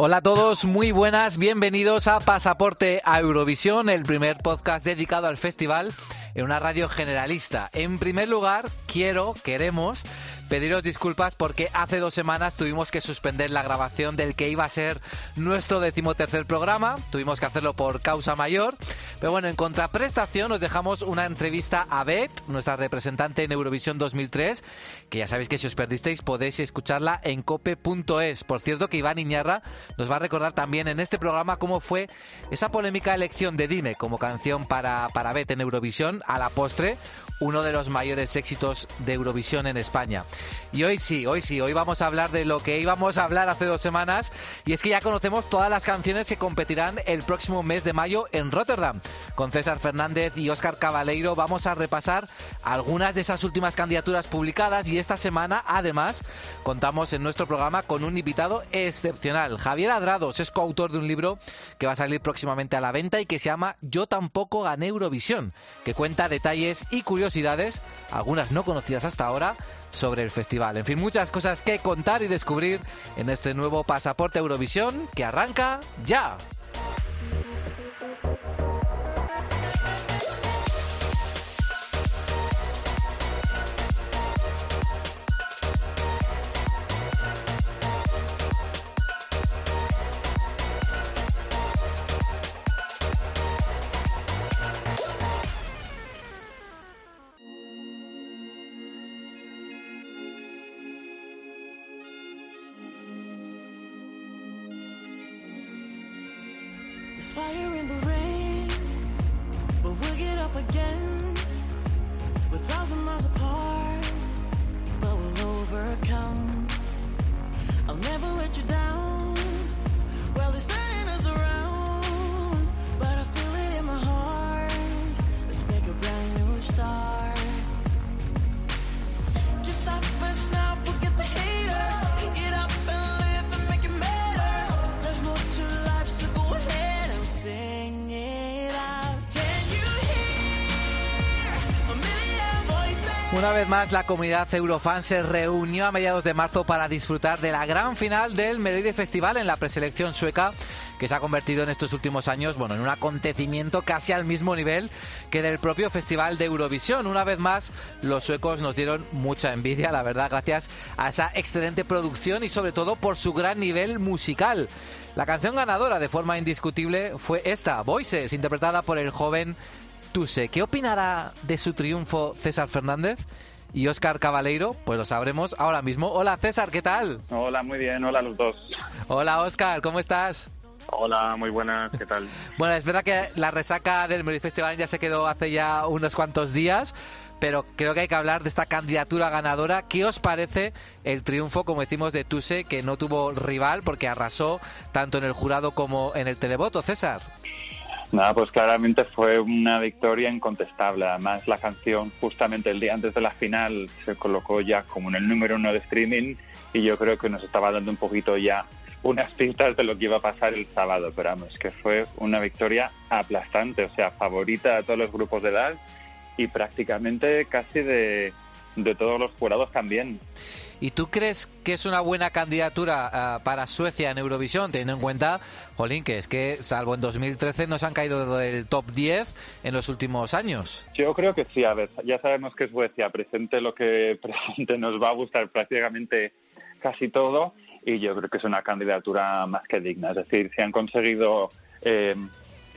Hola a todos, muy buenas, bienvenidos a Pasaporte a Eurovisión, el primer podcast dedicado al festival en una radio generalista. En primer lugar, quiero, queremos pediros disculpas porque hace dos semanas tuvimos que suspender la grabación del que iba a ser nuestro decimotercer programa. Tuvimos que hacerlo por causa mayor. Pero bueno, en contraprestación os dejamos una entrevista a Beth, nuestra representante en Eurovisión 2003, que ya sabéis que si os perdisteis podéis escucharla en cope.es. Por cierto que Iván Iñarra nos va a recordar también en este programa cómo fue esa polémica elección de Dime como canción para, para Beth en Eurovisión a la postre uno de los mayores éxitos de Eurovisión en España. Y hoy sí, hoy sí, hoy vamos a hablar de lo que íbamos a hablar hace dos semanas, y es que ya conocemos todas las canciones que competirán el próximo mes de mayo en Rotterdam. Con César Fernández y Óscar Cabaleiro vamos a repasar algunas de esas últimas candidaturas publicadas y esta semana además contamos en nuestro programa con un invitado excepcional. Javier Adrados es coautor de un libro que va a salir próximamente a la venta y que se llama Yo tampoco gané Eurovisión, que cuenta detalles y curiosidades, algunas no conocidas hasta ahora, sobre el festival. En fin, muchas cosas que contar y descubrir en este nuevo pasaporte Eurovisión que arranca ya. Fire in the rain, but we'll get up again. We're thousand miles apart, but we'll overcome. I'll never let you down. Una vez más, la comunidad Eurofan se reunió a mediados de marzo para disfrutar de la gran final del Melody Festival en la preselección sueca, que se ha convertido en estos últimos años bueno, en un acontecimiento casi al mismo nivel que del propio Festival de Eurovisión. Una vez más, los suecos nos dieron mucha envidia, la verdad, gracias a esa excelente producción y sobre todo por su gran nivel musical. La canción ganadora de forma indiscutible fue esta, Voices, interpretada por el joven Tuse. ¿Qué opinará de su triunfo César Fernández? Y Óscar Cabaleiro, pues lo sabremos ahora mismo. Hola César, ¿qué tal? Hola, muy bien, hola los dos. Hola Óscar, ¿cómo estás? Hola, muy buenas, ¿qué tal? Bueno, es verdad que la resaca del Melody Festival ya se quedó hace ya unos cuantos días, pero creo que hay que hablar de esta candidatura ganadora. ¿Qué os parece el triunfo, como decimos, de Tuse, que no tuvo rival porque arrasó tanto en el jurado como en el televoto, César? Nada, pues claramente fue una victoria incontestable. Además, la canción justamente el día antes de la final se colocó ya como en el número uno de streaming y yo creo que nos estaba dando un poquito ya unas pistas de lo que iba a pasar el sábado, pero vamos, que fue una victoria aplastante, o sea, favorita a todos los grupos de edad y prácticamente casi de, de todos los jurados también. ¿Y tú crees que es una buena candidatura ah, para Suecia en Eurovisión, teniendo en cuenta, Jolín, que es que salvo en 2013 nos han caído del top 10 en los últimos años? Yo creo que sí, a ver, ya sabemos que Suecia presente lo que presente nos va a gustar prácticamente casi todo y yo creo que es una candidatura más que digna. Es decir, si han conseguido eh,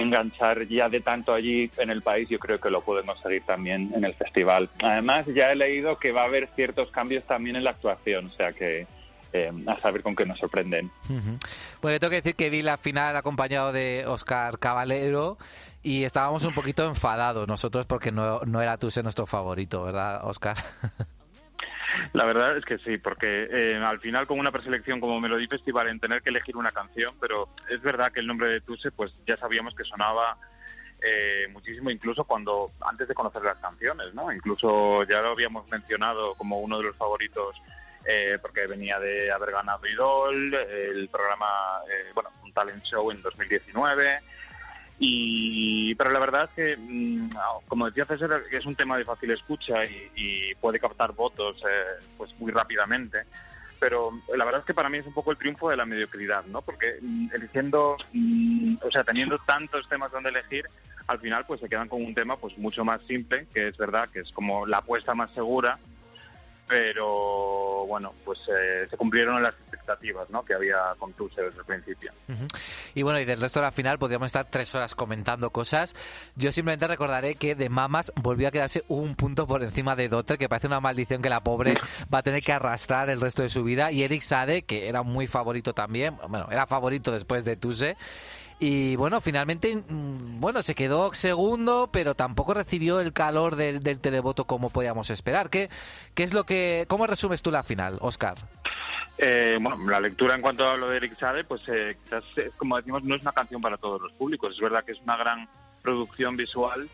enganchar ya de tanto allí en el país, yo creo que lo podemos seguir también en el festival. Además, ya he leído que va a haber ciertos cambios también en la actuación, o sea que eh, a saber con qué nos sorprenden. Ujú. Bueno, yo tengo que decir que vi la final acompañado de Oscar Caballero y estábamos un poquito enfadados nosotros porque no, no era Tuse nuestro favorito, ¿verdad, Oscar? La verdad es que sí, porque eh, al final con una preselección como Melody Festival en tener que elegir una canción, pero es verdad que el nombre de Tuse pues ya sabíamos que sonaba eh, muchísimo incluso cuando antes de conocer las canciones, ¿no? Incluso ya lo habíamos mencionado como uno de los favoritos eh, porque venía de haber ganado Idol, el programa, eh, bueno, un talent show en 2019. Y, pero la verdad es que, mm, como decía César, es un tema de fácil escucha y, y puede captar votos eh, pues muy rápidamente. Pero la verdad es que para mí es un poco el triunfo de la mediocridad, ¿no? Porque mm, eligiendo, mm, o sea, teniendo tantos temas donde elegir, al final pues se quedan con un tema pues mucho más simple, que es verdad que es como la apuesta más segura, pero bueno, pues eh, se cumplieron las expectativas ¿no? que había con Tuse desde el principio. Ujú. Y bueno, y del resto de la final podríamos estar tres horas comentando cosas. Yo simplemente recordaré que de Mamas volvió a quedarse un punto por encima de Dotter, que parece una maldición que la pobre va a tener que arrastrar el resto de su vida. Y Eric Sade, que era muy favorito también, bueno, era favorito después de Tuse. Y bueno, finalmente, mm, bueno, se quedó segundo, pero tampoco recibió el calor del, del televoto como podíamos esperar. ¿Qué, ¿Qué es lo que, cómo resumes tú la final, Oscar? Eh, bueno, la lectura en cuanto a lo de Eric Sade, pues eh, quizás, como decimos, no es una canción para todos los públicos. Es verdad que es una gran producción visual,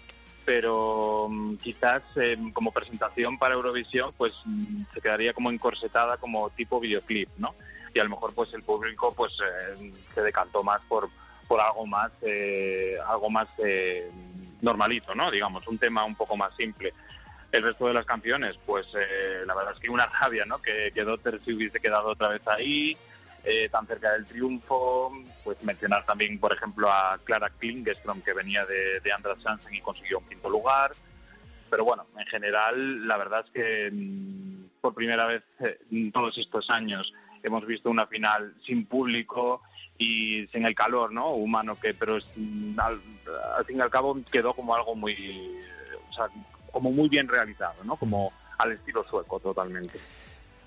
pero mm, quizás eh, como presentación para Eurovisión, pues mm, se quedaría como encorsetada como tipo videoclip, ¿no? Y a lo mejor pues el público pues eh, se decantó más por por algo más eh, algo más eh, normalito, ¿no? Digamos, un tema un poco más simple. El resto de las canciones, pues eh, la verdad es que una rabia, ¿no? Que, Dotter se hubiese quedado otra vez ahí, eh, tan cerca del triunfo. Pues mencionar también, por ejemplo, a Clara Klingeström, que venía de, de Andras Jansen y consiguió un quinto lugar. Pero bueno, en general, la verdad es que mm, por primera vez eh, en todos estos años hemos visto una final sin público y sin el calor no humano que pero es, al, al fin y al cabo quedó como algo muy o sea, como muy bien realizado no como al estilo sueco totalmente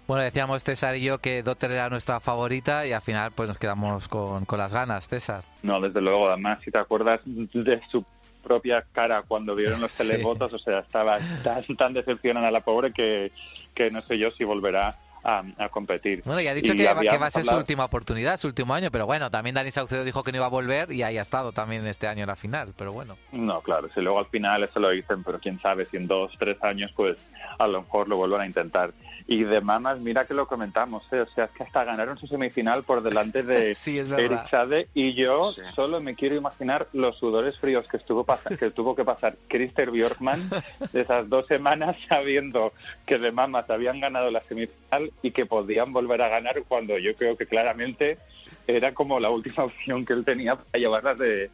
Bueno, decíamos César y yo que Dotter era nuestra favorita y al final pues nos quedamos con, con las ganas, César. no desde luego además si te acuerdas de su propia cara cuando vieron los Sí. televotos o sea estaba tan, tan decepcionada la pobre que, que no sé yo si volverá a, a competir Bueno, y ha dicho Y que, va- que va a ser su última oportunidad, su último año, pero bueno, también Dani Saucedo dijo que no iba a volver y ahí ha estado también este año en la final, pero bueno. No, claro, si luego al final eso lo dicen, pero quién sabe, si en dos, tres años, pues a lo mejor lo vuelvan a intentar. Y de mamas, mira que lo comentamos, ¿eh? o sea, es que hasta ganaron su semifinal por delante de Sí. Eric Sade y yo Sí. solo me quiero imaginar los sudores fríos que estuvo pas- que tuvo que pasar Christer Bjorkman de esas dos semanas sabiendo que de mamas habían ganado la semifinal y que podían volver a ganar cuando yo creo que claramente era como la última opción que él tenía para llevarlas de,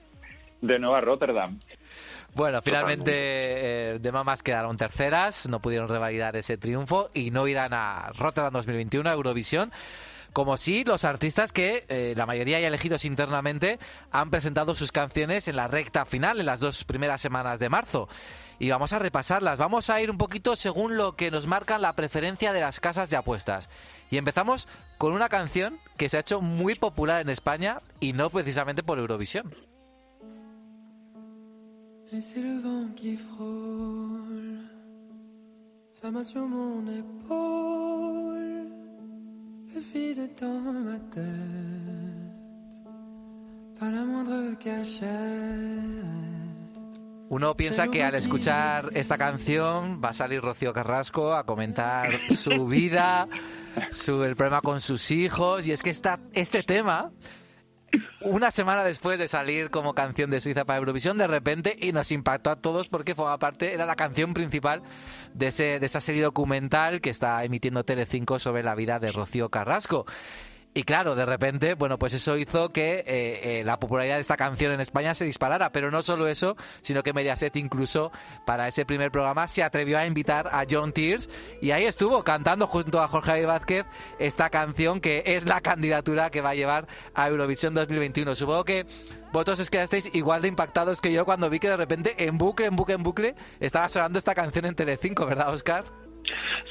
de nuevo a Rotterdam. Bueno, finalmente eh, de Mamas quedaron terceras, no pudieron revalidar ese triunfo y no irán a Rotterdam 2021, a Eurovisión. Como sí, los artistas que eh, la mayoría ya elegidos internamente han presentado sus canciones en la recta final, en las dos primeras semanas de marzo. Y vamos a repasarlas. Vamos a ir un poquito según lo que nos marcan la preferencia de las casas de apuestas. Y empezamos con una canción que se ha hecho muy popular en España y no precisamente por Eurovisión. Et c'est le vent qui frôle sa main sur mon épaule et vide dans ma tête. Pas la moindre cachette. Uno piensa que al escuchar esta canción va a salir Rocío Carrasco a comentar su vida, su, el problema con sus hijos, y es que esta, este tema, una semana después de salir como canción de Suiza para Eurovisión, de repente, y nos impactó a todos porque forma parte, era la canción principal de, ese, de esa serie documental que está emitiendo Telecinco sobre la vida de Rocío Carrasco. Y claro, de repente, bueno, pues eso hizo que eh, eh, la popularidad de esta canción en España se disparara. Pero no solo eso, sino que Mediaset incluso para ese primer programa se atrevió a invitar a John Tears y ahí estuvo cantando junto a Jorge Javier Vázquez esta canción que es la candidatura que va a llevar a Eurovisión 2021. Supongo que vosotros os quedasteis igual de impactados que yo cuando vi que de repente en bucle, en bucle, en bucle estaba sonando esta canción en Telecinco, ¿verdad, Oscar?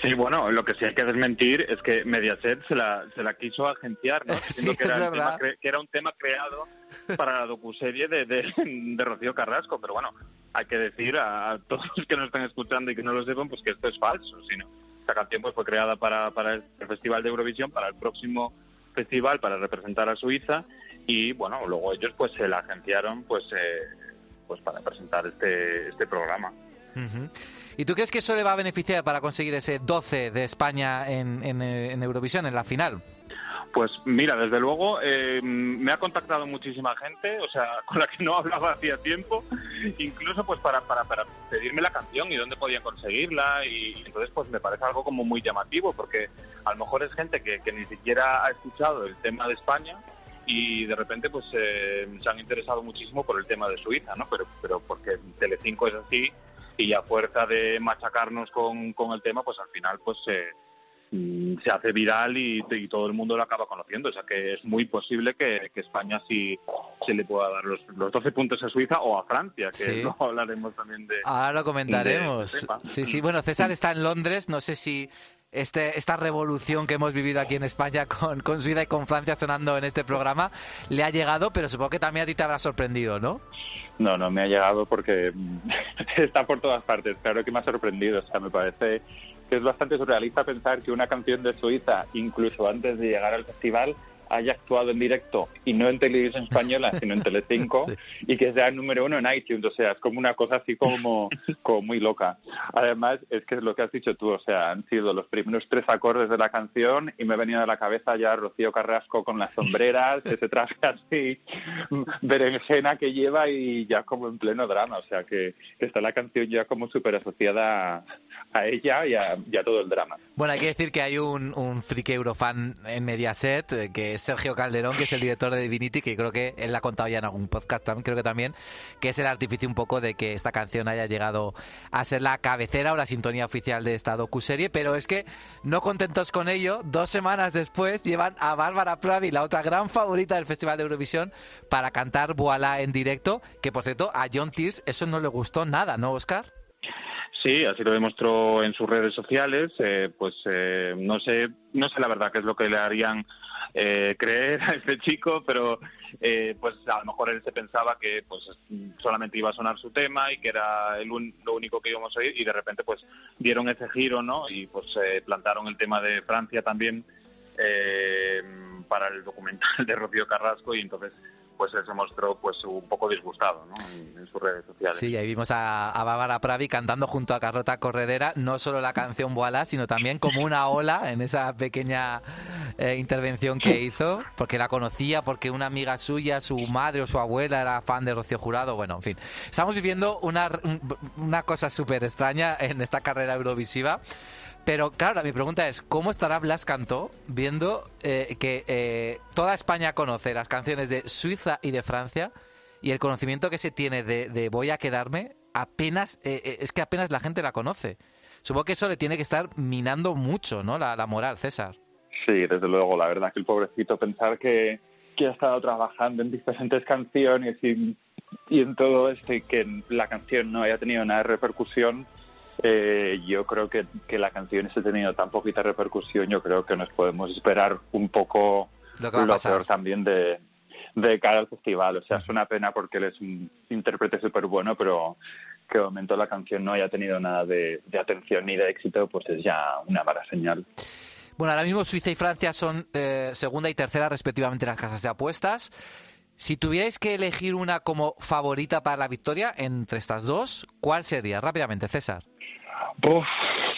Sí, bueno, lo que sí hay que desmentir es que Mediaset se la, se la quiso agenciar, ¿no? Sí, que, era un tema cre- que era un tema creado para la docuserie de, de, de Rocío Carrasco, pero bueno, hay que decir a, a todos los que nos están escuchando y que no lo sepan, pues que esto es falso, sino esta canción pues fue creada para, para el Festival de Eurovisión, para el próximo festival, para representar a Suiza y bueno, luego ellos pues se la agenciaron pues eh, pues para presentar este, este programa. ¿Y tú crees que eso le va a beneficiar para conseguir ese 12 de España eh, en Eurovisión, en la final? Pues mira, desde luego eh, me ha contactado muchísima gente, o sea, con la que no hablaba hacía tiempo, incluso pues para, para, para pedirme la canción y dónde podían conseguirla y, entonces pues me parece algo como muy llamativo porque a lo mejor es gente que, que ni siquiera ha escuchado el tema de España y de repente pues eh, se han interesado muchísimo por el tema de Suiza, ¿no? Pero, pero porque Telecinco es así y a fuerza de machacarnos con, con el tema pues al final pues eh, se hace viral y, y todo el mundo lo acaba conociendo. O sea que es muy posible que, que España sí se le pueda dar los, los 12 puntos a Suiza o a Francia, que Sí. luego hablaremos también de... Ahora lo comentaremos. Sí, sí. Bueno, César está en Londres. No sé si este, esta revolución que hemos vivido aquí en España con, con Suiza y con Francia sonando en este programa le ha llegado, pero supongo que también a ti te habrá sorprendido, ¿no? No, no me ha llegado porque está por todas partes. Claro que me ha sorprendido. O sea, me parece que es bastante surrealista pensar que una canción de Suiza, incluso antes de llegar al festival, haya actuado en directo y no en televisión española, sino en Telecinco, Sí. y que sea número uno en iTunes. O sea, es como una cosa así como, como muy loca. Además, es que es lo que has dicho tú. O sea, han sido los primeros tres acordes de la canción y me ha venido a la cabeza ya Rocío Carrasco con las sombreras, ese traje así, berenjena que lleva y ya como en pleno drama. O sea, que está la canción ya como súper asociada a, a ella y a, y a todo el drama. Bueno, hay que decir que hay un, un friki eurofan en Mediaset, eh, que es Sergio Calderón, que es el director de Divinity, que creo que él la ha contado ya en algún podcast, creo que también, que es el artificio un poco de que esta canción haya llegado a ser la cabecera o la sintonía oficial de esta docuserie, pero es que no contentos con ello, dos semanas después llevan a Bárbara Pravi, la otra gran favorita del Festival de Eurovisión, para cantar Voilà en directo, que por cierto a John Tears eso no le gustó nada, ¿no, Oscar? Sí, así lo demostró en sus redes sociales. eh, pues eh, no sé, no sé la verdad qué es lo que le harían eh, creer a este chico, pero eh, pues a lo mejor él se pensaba que pues solamente iba a sonar su tema y que era el un- lo único que íbamos a oír y de repente pues dieron ese giro, ¿no? Y pues eh, plantaron el tema de Francia también eh, para el documental de Rocío Carrasco y entonces pues él se mostró pues un poco disgustado, ¿no? En, en sus redes sociales. Sí, ahí vimos a, a Bárbara Pravi cantando junto a Carlota Corredera, no solo la canción Voilà, sino también como una ola en esa pequeña eh, intervención que hizo, porque la conocía, porque una amiga suya, su madre o su abuela era fan de Rocío Jurado, bueno, en fin. Estamos viviendo una, un- una cosa súper extraña en esta carrera eurovisiva. Pero claro, mi pregunta es, ¿cómo estará Blas Cantó viendo eh, que eh, toda España conoce las canciones de Suiza y de Francia y el conocimiento que se tiene de, de Voy a quedarme apenas, eh, eh, es que apenas la gente la conoce? Supongo que eso le tiene que estar minando mucho, ¿no? La, la moral, César. Sí, desde luego, la verdad que el pobrecito pensar que, que ha estado trabajando en diferentes canciones y, y en todo esto y que la canción no haya tenido nada de repercusión, eh, yo creo que, que la canción ha tenido tan poquita repercusión, yo creo que nos podemos esperar un poco Lo que lo peor también de, de cara al festival. O sea, es una pena porque él es un intérprete súper bueno, pero que de momento la canción no haya tenido nada de, de atención ni de éxito, pues es ya una mala señal. Bueno, ahora mismo Suiza y Francia son eh, segunda y tercera respectivamente en las casas de apuestas. Si tuvierais que elegir una como favorita para la victoria entre estas dos, ¿cuál sería? Rápidamente, César. Uf,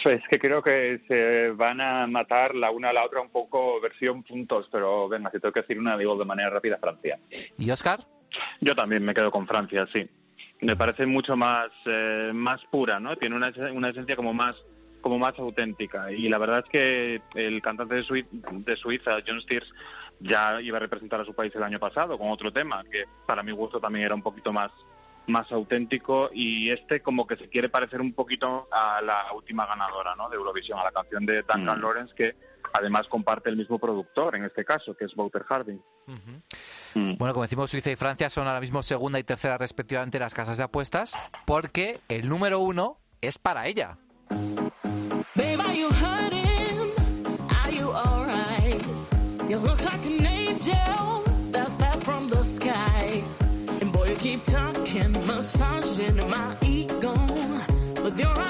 es que creo que se van a matar la una a la otra un poco versión puntos, pero venga, si tengo que decir una, digo de manera rápida Francia. ¿Y Oscar? Yo también me quedo con Francia, sí. Me parece mucho más eh, más pura, ¿no? Tiene una, una esencia como más como más auténtica y la verdad es que el cantante de, Sui- de Suiza, John Steers, ya iba a representar a su país el año pasado con otro tema que para mi gusto también era un poquito más más auténtico y este como que se quiere parecer un poquito a la última ganadora ¿no? de Eurovisión, a la canción de Duncan Mm. Lawrence que además comparte el mismo productor en este caso, que es Wouter Harding. Mm. Bueno, como decimos, Suiza y Francia son ahora mismo segunda y tercera respectivamente en las casas de apuestas, porque el número uno es para ella. Angel that's fell from the sky. And boy, you keep talking, massaging my ego. But you're on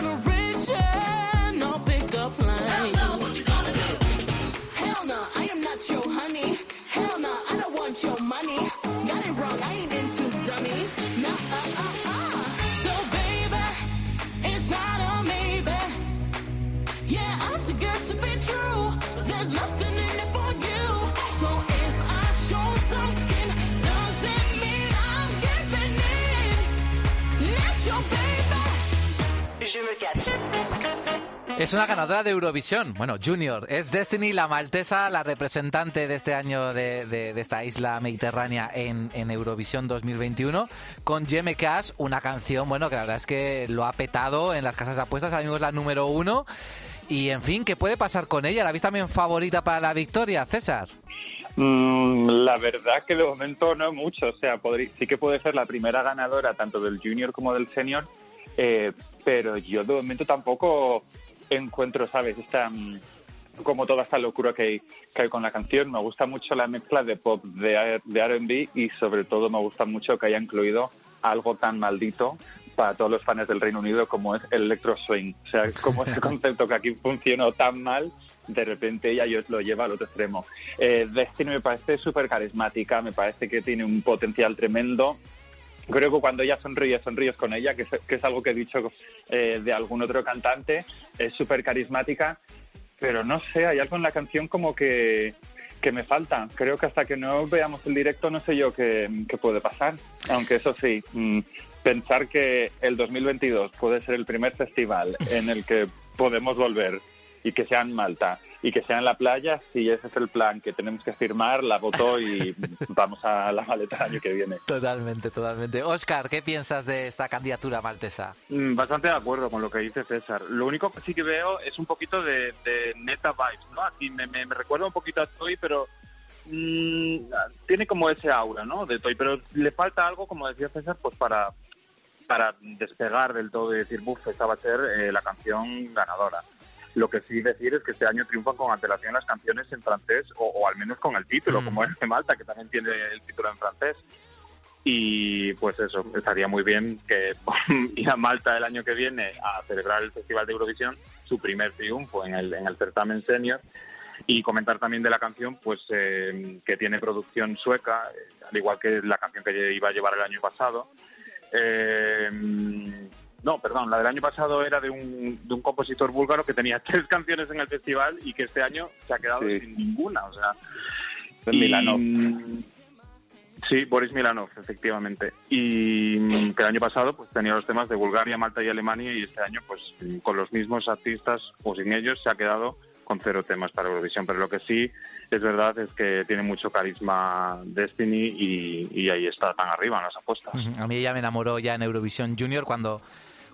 Es una ganadora de Eurovisión, bueno, Junior. Es Destiny, la maltesa, la representante de este año de, de- esta isla mediterránea en, en Eurovisión 2021, con Jeme Cash, una canción, bueno, que la verdad es que lo ha petado en las casas de apuestas, ahora mismo es la número uno. Y en fin, ¿qué puede pasar con ella? ¿La habéis también favorita para la victoria, César? Mm, la verdad que de momento no mucho. O sea, sí que puede ser la primera ganadora tanto del junior como del senior, eh, pero yo de momento tampoco encuentro, ¿sabes? Esta, mm, como toda esta locura que hay, que hay con la canción. Me gusta mucho la mezcla de pop, de, de R&B y sobre todo me gusta mucho que haya incluido algo tan maldito para todos los fans del Reino Unido como es el electro swing. O sea, como ese concepto que aquí funcionó tan mal, de repente ella lo lleva al otro extremo. Eh, Destiny me parece súper carismática, me parece que tiene un potencial tremendo. Creo que cuando ella sonríe, sonríes con ella, que es, que es algo que he dicho eh, de algún otro cantante, es súper carismática, pero no sé, hay algo en la canción como que, que me falta. Creo que hasta que no veamos el directo no sé yo qué, qué puede pasar. Aunque eso sí, mm, pensar que el 2022 puede ser el primer festival en el que podemos volver y que sea en Malta y que sea en la playa, si ese es el plan que tenemos que firmar, la votó y vamos a la maleta el año que viene. Totalmente, totalmente. Oscar, ¿qué piensas de esta candidatura maltesa? Mm, Bastante de acuerdo con lo que dice César. Lo único que sí que veo es un poquito de, de neta vibes, ¿no? Aquí me, me, me recuerda un poquito a Toy, pero mm, tiene como ese aura, ¿no? De Toy, pero le falta algo, como decía César, pues para, para despegar del todo y decir, buf, esta va a ser eh, la canción ganadora. Lo que sí decir es que este año triunfan con antelación las canciones en francés, o, o al menos con el título, Mm. como es de Malta, que también tiene el título en francés. Y pues eso, estaría muy bien que ir a Malta el año que viene a celebrar el Festival de Eurovisión, su primer triunfo en el, en el certamen senior. Y comentar también de la canción, pues eh, que tiene producción sueca, eh, al igual que la canción que iba a llevar el año pasado. Eh, no, perdón, la del año pasado era de un, de un compositor búlgaro que tenía tres canciones en el festival y que este año se ha quedado Sí. sin ninguna. O sea, y- Milanov. Sí, Boris Milanov, efectivamente. Y mm, que el año pasado pues tenía los temas de Bulgaria, Malta y Alemania y este año pues con los mismos artistas o sin ellos se ha quedado con cero temas para Eurovisión. Pero lo que sí es verdad es que tiene mucho carisma Destiny y, y ahí está tan arriba en las apuestas. A mí ella me enamoró ya en Eurovisión Junior cuando,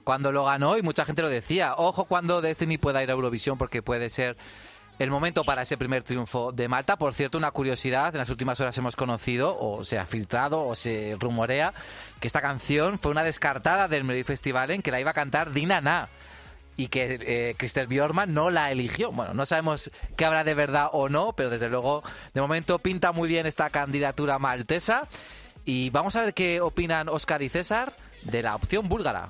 cuando lo ganó y mucha gente lo decía. Ojo cuando Destiny pueda ir a Eurovisión porque puede ser el momento para ese primer triunfo de Malta. Por cierto, una curiosidad, en las últimas horas hemos conocido, o se ha filtrado, o se rumorea, que esta canción fue una descartada del Melody Festival en que la iba a cantar Dina Na. Y que eh, Christel Bjorman no la eligió. Bueno, no sabemos qué habrá de verdad o no, pero desde luego, de momento pinta muy bien esta candidatura maltesa. Y vamos a ver qué opinan Oscar y César de la opción búlgara.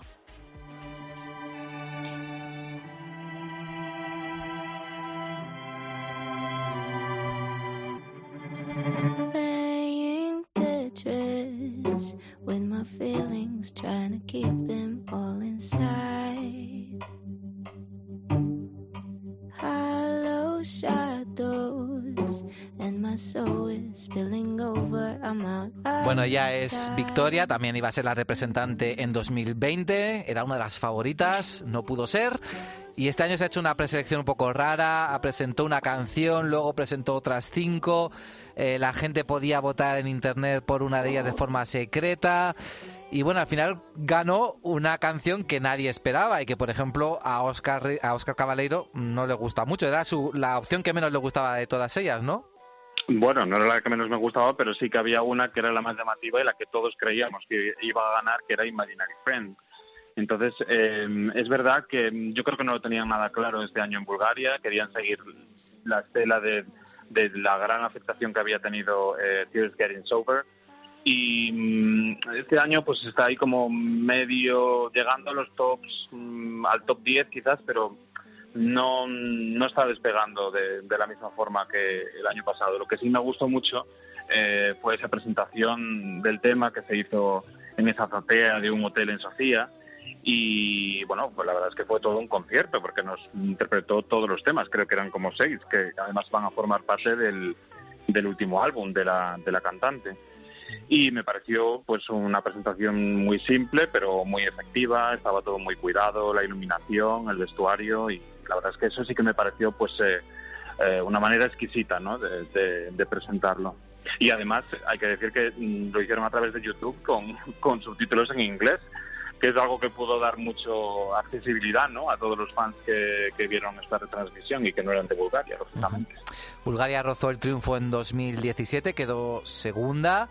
Playing Tetris with my feelings, trying to keep them all inside. Hollow shadows, and my soul is spilling over. I'm out. Bueno, ella es Victoria, también iba a ser la representante en 2020, era una de las favoritas, no pudo ser. Y este año se ha hecho una preselección un poco rara, presentó una canción, luego presentó otras cinco, eh, la gente podía votar en internet por una de ellas de forma secreta. Y bueno, al final ganó una canción que nadie esperaba y que, por ejemplo, a Oscar, a Oscar Cabaleiro no le gusta mucho. Era su, la opción que menos le gustaba de todas ellas, ¿no? Bueno, no era la que menos me gustaba, pero sí que había una que era la más llamativa y la que todos creíamos que iba a ganar, que era Imaginary Friend. Entonces, eh, es verdad que yo creo que no lo tenían nada claro este año en Bulgaria, querían seguir la estela de, de la gran afectación que había tenido eh, Tears Getting Sober. Y mm, este año pues está ahí como medio llegando a los tops, mm, al top 10 quizás, pero no, no está despegando de, de la misma forma que el año pasado. Lo que sí me gustó mucho eh, fue esa presentación del tema que se hizo en esa azotea de un hotel en Sofía. Y bueno, pues la verdad es que fue todo un concierto porque nos interpretó todos los temas, creo que eran como seis, que además van a formar parte del, del último álbum de la, de la cantante. y me pareció pues una presentación muy simple pero muy efectiva, estaba todo muy cuidado, la iluminación, el vestuario y la verdad es que eso sí que me pareció pues eh, eh, una manera exquisita ¿no? de, de- de presentarlo. Y además hay que decir que mm, lo hicieron a través de YouTube con, con subtítulos en inglés, que es algo que pudo dar mucho accesibilidad ¿no? a todos los fans que, que vieron esta retransmisión y que no eran de Bulgaria, lógicamente. Bulgaria rozó el triunfo en 2017, quedó segunda.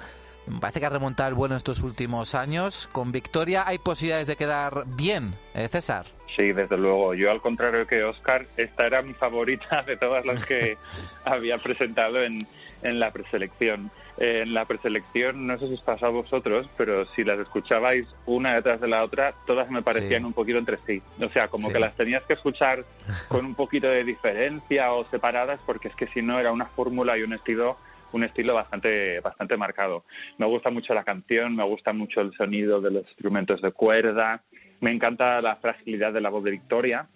Me parece que ha remontado el bueno estos últimos años. Con victoria hay posibilidades de quedar bien, ¿eh, César. Sí, desde luego. Yo, al contrario que Oscar, esta era mi favorita de todas las que había presentado en, en la preselección. Eh, En la preselección, no sé si os pasa a vosotros, pero si las escuchabais una detrás de la otra, todas me parecían Sí. un poquito entre sí. O sea, como Sí. que las tenías que escuchar con un poquito de diferencia o separadas, porque es que si no era una fórmula y un estilo un estilo bastante bastante marcado. Me gusta mucho la canción, me gusta mucho el sonido de los instrumentos de cuerda, me encanta la fragilidad de la voz de Victoria,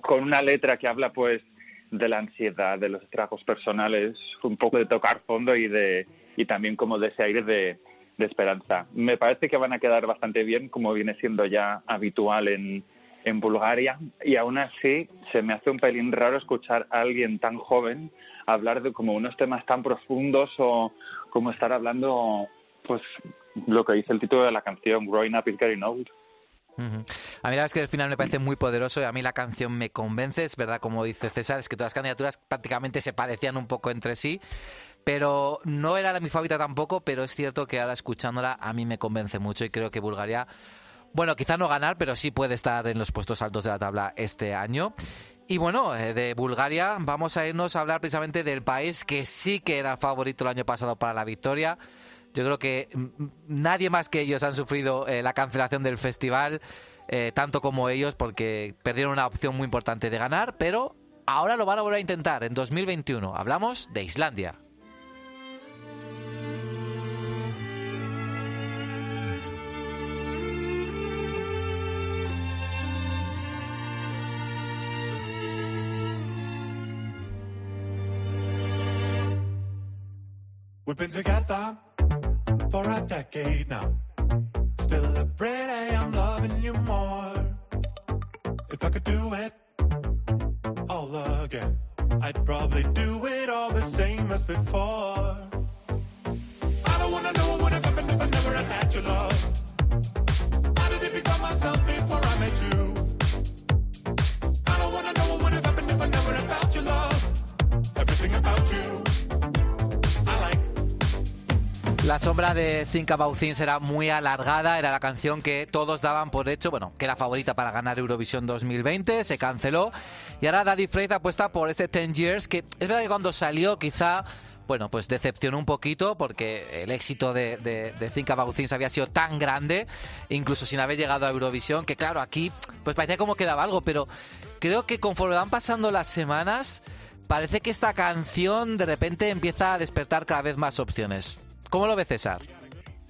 con una letra que habla pues de la ansiedad, de los estragos personales, un poco de tocar fondo y de y también como de ese aire de, de esperanza. Me parece que van a quedar bastante bien, como viene siendo ya habitual en, en Bulgaria, y aún así se me hace un pelín raro escuchar a alguien tan joven hablar de como unos temas tan profundos o como estar hablando, pues lo que dice el título de la canción, Growing Up is Getting Old. A mí la verdad es que el final me parece muy poderoso y a mí la canción me convence, es verdad, como dice César, es que todas las candidaturas prácticamente se parecían un poco entre sí, pero no era la mi favorita tampoco, pero es cierto que ahora escuchándola a mí me convence mucho y creo que Bulgaria, bueno, quizá no ganar, pero sí puede estar en los puestos altos de la tabla este año. Y bueno, eh, de Bulgaria vamos a irnos a hablar precisamente del país que sí que era favorito el año pasado para la victoria. Yo creo que mm, nadie más que ellos han sufrido eh, la cancelación del festival, eh, tanto como ellos, porque perdieron una opción muy importante de ganar, pero ahora lo van a volver a intentar en 2021. Hablamos de Islandia. We've been together for a decade now. Still afraid I am loving you more. If I could do it all again, I'd probably do it all the same as before. I don't wanna know what would have happened if I never had your love. I didn't become myself before I met you. I don't wanna know what would have happened if I never had felt your love. Everything about you. La sombra de Think About Things era muy alargada, era la canción que todos daban por hecho, bueno, que era favorita para ganar Eurovisión 2020, se canceló y ahora Daddy Frey apuesta por ese 10 Years que es verdad que cuando salió quizá, bueno, pues decepcionó un poquito porque el éxito de, de, de había sido tan grande, incluso sin haber llegado a Eurovisión, que claro, aquí pues parecía como quedaba algo, pero creo que conforme van pasando las semanas, parece que esta canción de repente empieza a despertar cada vez más opciones. ¿Cómo lo ve César?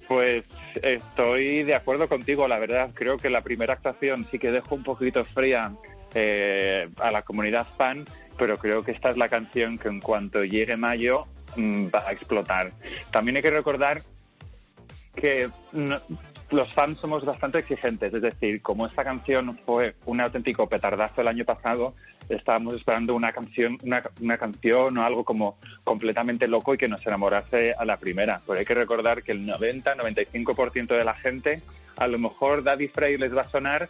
Pues estoy de acuerdo contigo, la verdad. Creo que la primera actuación sí que dejó un poquito fría eh, a la comunidad fan, pero creo que esta es la canción que en cuanto llegue mayo mm, va a explotar. También hay que recordar que no- los fans somos bastante exigentes, es decir, como esta canción fue un auténtico petardazo el año pasado, estábamos esperando una canción, una, una canción o algo como completamente loco y que nos enamorase a la primera. Pero hay que recordar que el 90-95% de la gente, a lo mejor Daddy Frey les va a sonar,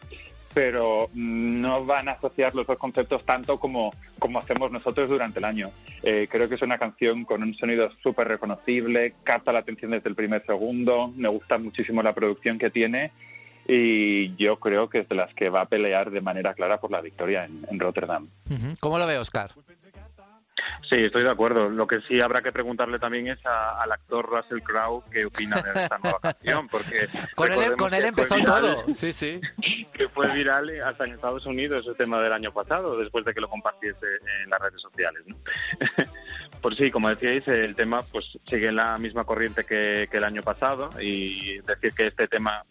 pero no van a asociar los dos conceptos tanto como, como hacemos nosotros durante el año. Eh, creo que es una canción con un sonido súper reconocible, capta la atención desde el primer segundo, me gusta muchísimo la producción que tiene y yo creo que es de las que va a pelear de manera clara por la victoria en, en Rotterdam. ¿Cómo lo ve Oscar? Sí, estoy de acuerdo. Lo que sí habrá que preguntarle también es a- al actor Russell Crowe qué opina de esta nueva canción, porque Con él, recordemos con él empezó viral- todo. Sí, sí. que fue viral hasta en Estados Unidos ese tema del año pasado, después de que lo compartiese en las redes sociales. ¿no? Por sí, como decíais, el tema pues sigue en la misma corriente que, que el año pasado y decir que este tema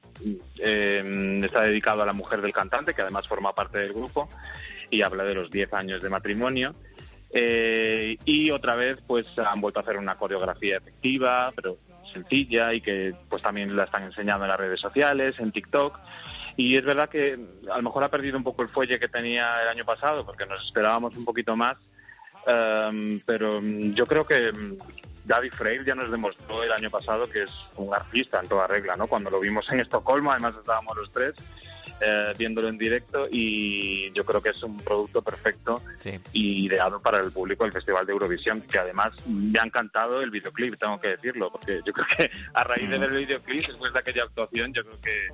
eh, está dedicado a la mujer del cantante, que además forma parte del grupo, y habla de los 10 años de matrimonio. Eh, y otra vez, pues han vuelto a hacer una coreografía efectiva, pero sencilla y que pues también la están enseñando en las redes sociales, en TikTok. Y es verdad que a lo mejor ha perdido un poco el fuelle que tenía el año pasado, porque nos esperábamos un poquito más. Um, pero yo creo que mm, David Frey ya nos demostró el año pasado que es un artista en toda regla, ¿no? Cuando lo vimos en Estocolmo, además estábamos los tres eh, viéndolo en directo y yo creo que es un producto perfecto Sí. y ideado para el público del Festival de Eurovisión, que además me ha encantado el videoclip, tengo que decirlo, porque yo creo que a raíz de ver el videoclip, después de aquella actuación, yo creo que,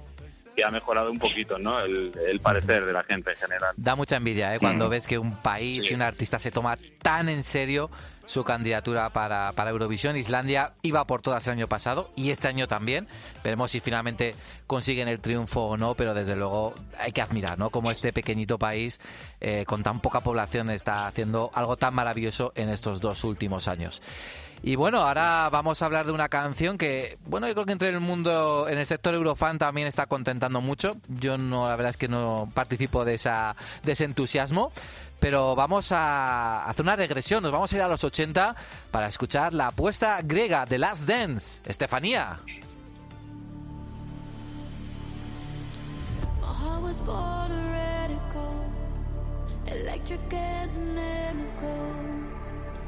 que ha mejorado un poquito ¿no? el, el parecer de la gente en general. Da mucha envidia ¿eh? cuando Mm. ves que un país Sí. y un artista se toma tan en serio su candidatura para, para Eurovisión. Islandia iba por todas el año pasado y este año también. Veremos si finalmente consiguen el triunfo o no, pero desde luego hay que admirar ¿no? cómo este pequeñito país eh, con tan poca población está haciendo algo tan maravilloso en estos dos últimos años. Y bueno, ahora vamos a hablar de una canción que, bueno, yo creo que entre el mundo, en el sector eurofan también está contentando mucho. Yo no, la verdad es que no participo de, ese entusiasmo. Pero vamos a hacer una regresión, nos vamos a ir a los 80 para escuchar la apuesta griega de Last Dance, Estefanía.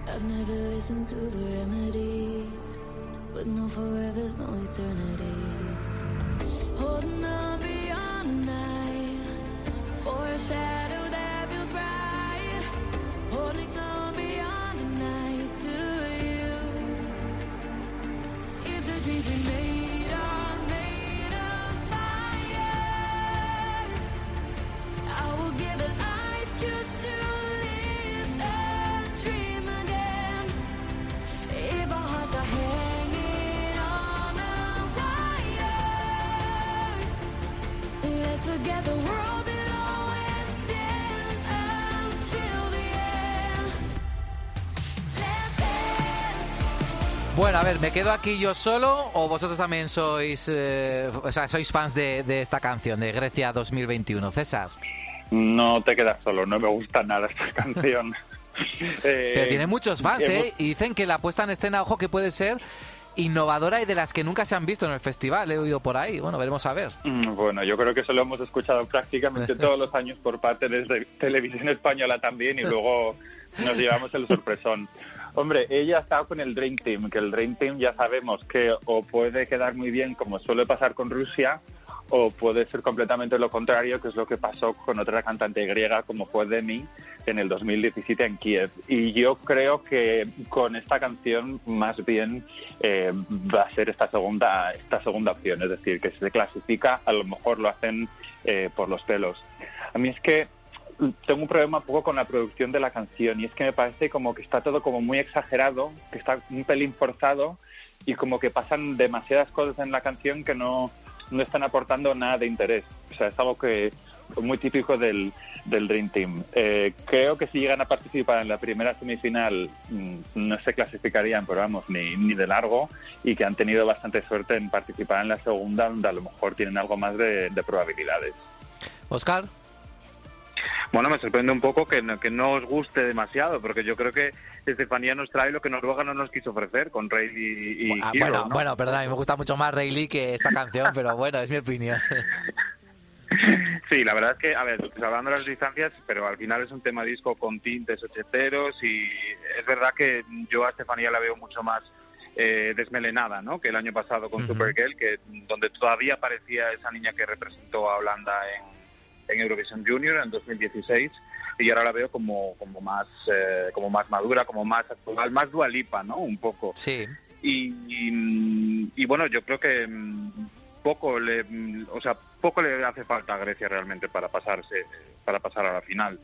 I've never listened to the remedies, but no forever's, no eternities. Holding on beyond the night for a shadow that feels right. Holding on beyond the night to you. If the dreams we made are made of fire, I will give it Bueno, a ver, ¿me quedo aquí yo solo o vosotros también sois, eh, o sea, sois fans de, de esta canción, de Grecia 2021? César. No te quedas solo, no me gusta nada esta canción. Eh, Pero tiene muchos fans, hemos- ¿eh? Y dicen que la puesta en escena, ojo, que puede ser innovadora y de las que nunca se han visto en el festival. He oído por ahí. Bueno, veremos a ver. Mm, Bueno, yo creo que eso lo hemos escuchado prácticamente todos los años por parte de Televisión Española también y luego nos llevamos el sorpresón. Hombre, ella ha estado con el Dream Team, que el Dream Team ya sabemos que o puede quedar muy bien como suele pasar con Rusia o puede ser completamente lo contrario, que es lo que pasó con otra cantante griega como fue Demi en el 2017 en Kiev. Y yo creo que con esta canción más bien eh, va a ser esta segunda, esta segunda opción, es decir, que se clasifica, a lo mejor lo hacen eh, por los pelos. A mí es que tengo un problema un poco con la producción de la canción y es que me parece como que está todo como muy exagerado, que está un pelín forzado y como que pasan demasiadas cosas en la canción que no, no están aportando nada de interés. O sea, es algo que muy típico del, del Dream Team. Eh, creo que si llegan a participar en la primera semifinal mm, no se clasificarían, pero vamos, ni, ni de largo y que han tenido bastante suerte en participar en la segunda, donde a lo mejor tienen algo más de, de probabilidades. Oscar. Bueno, me sorprende un poco que no, que no os guste demasiado, porque yo creo que Estefanía nos trae lo que Noruega no nos quiso ofrecer con Rey y, y Ah, Hero, bueno, ¿no? bueno, perdona, a mí me gusta mucho más Rayleigh que esta canción, pero bueno, es mi opinión. Sí, la verdad es que, a ver, pues hablando de las distancias, pero al final es un tema disco con tintes ochenteros y es verdad que yo a Estefanía la veo mucho más eh, desmelenada, ¿no? Que el año pasado con. Supergirl, que donde todavía parecía esa niña que representó a Holanda en, en Eurovision Junior en 2016 y ahora la veo como como más eh, como más madura, como más actual, más dualipa, ¿no? Un poco. Sí. Y, y, y bueno, yo creo que mm, poco le, mm, o sea, poco le hace falta a Grecia realmente para pasarse, para pasar a la final,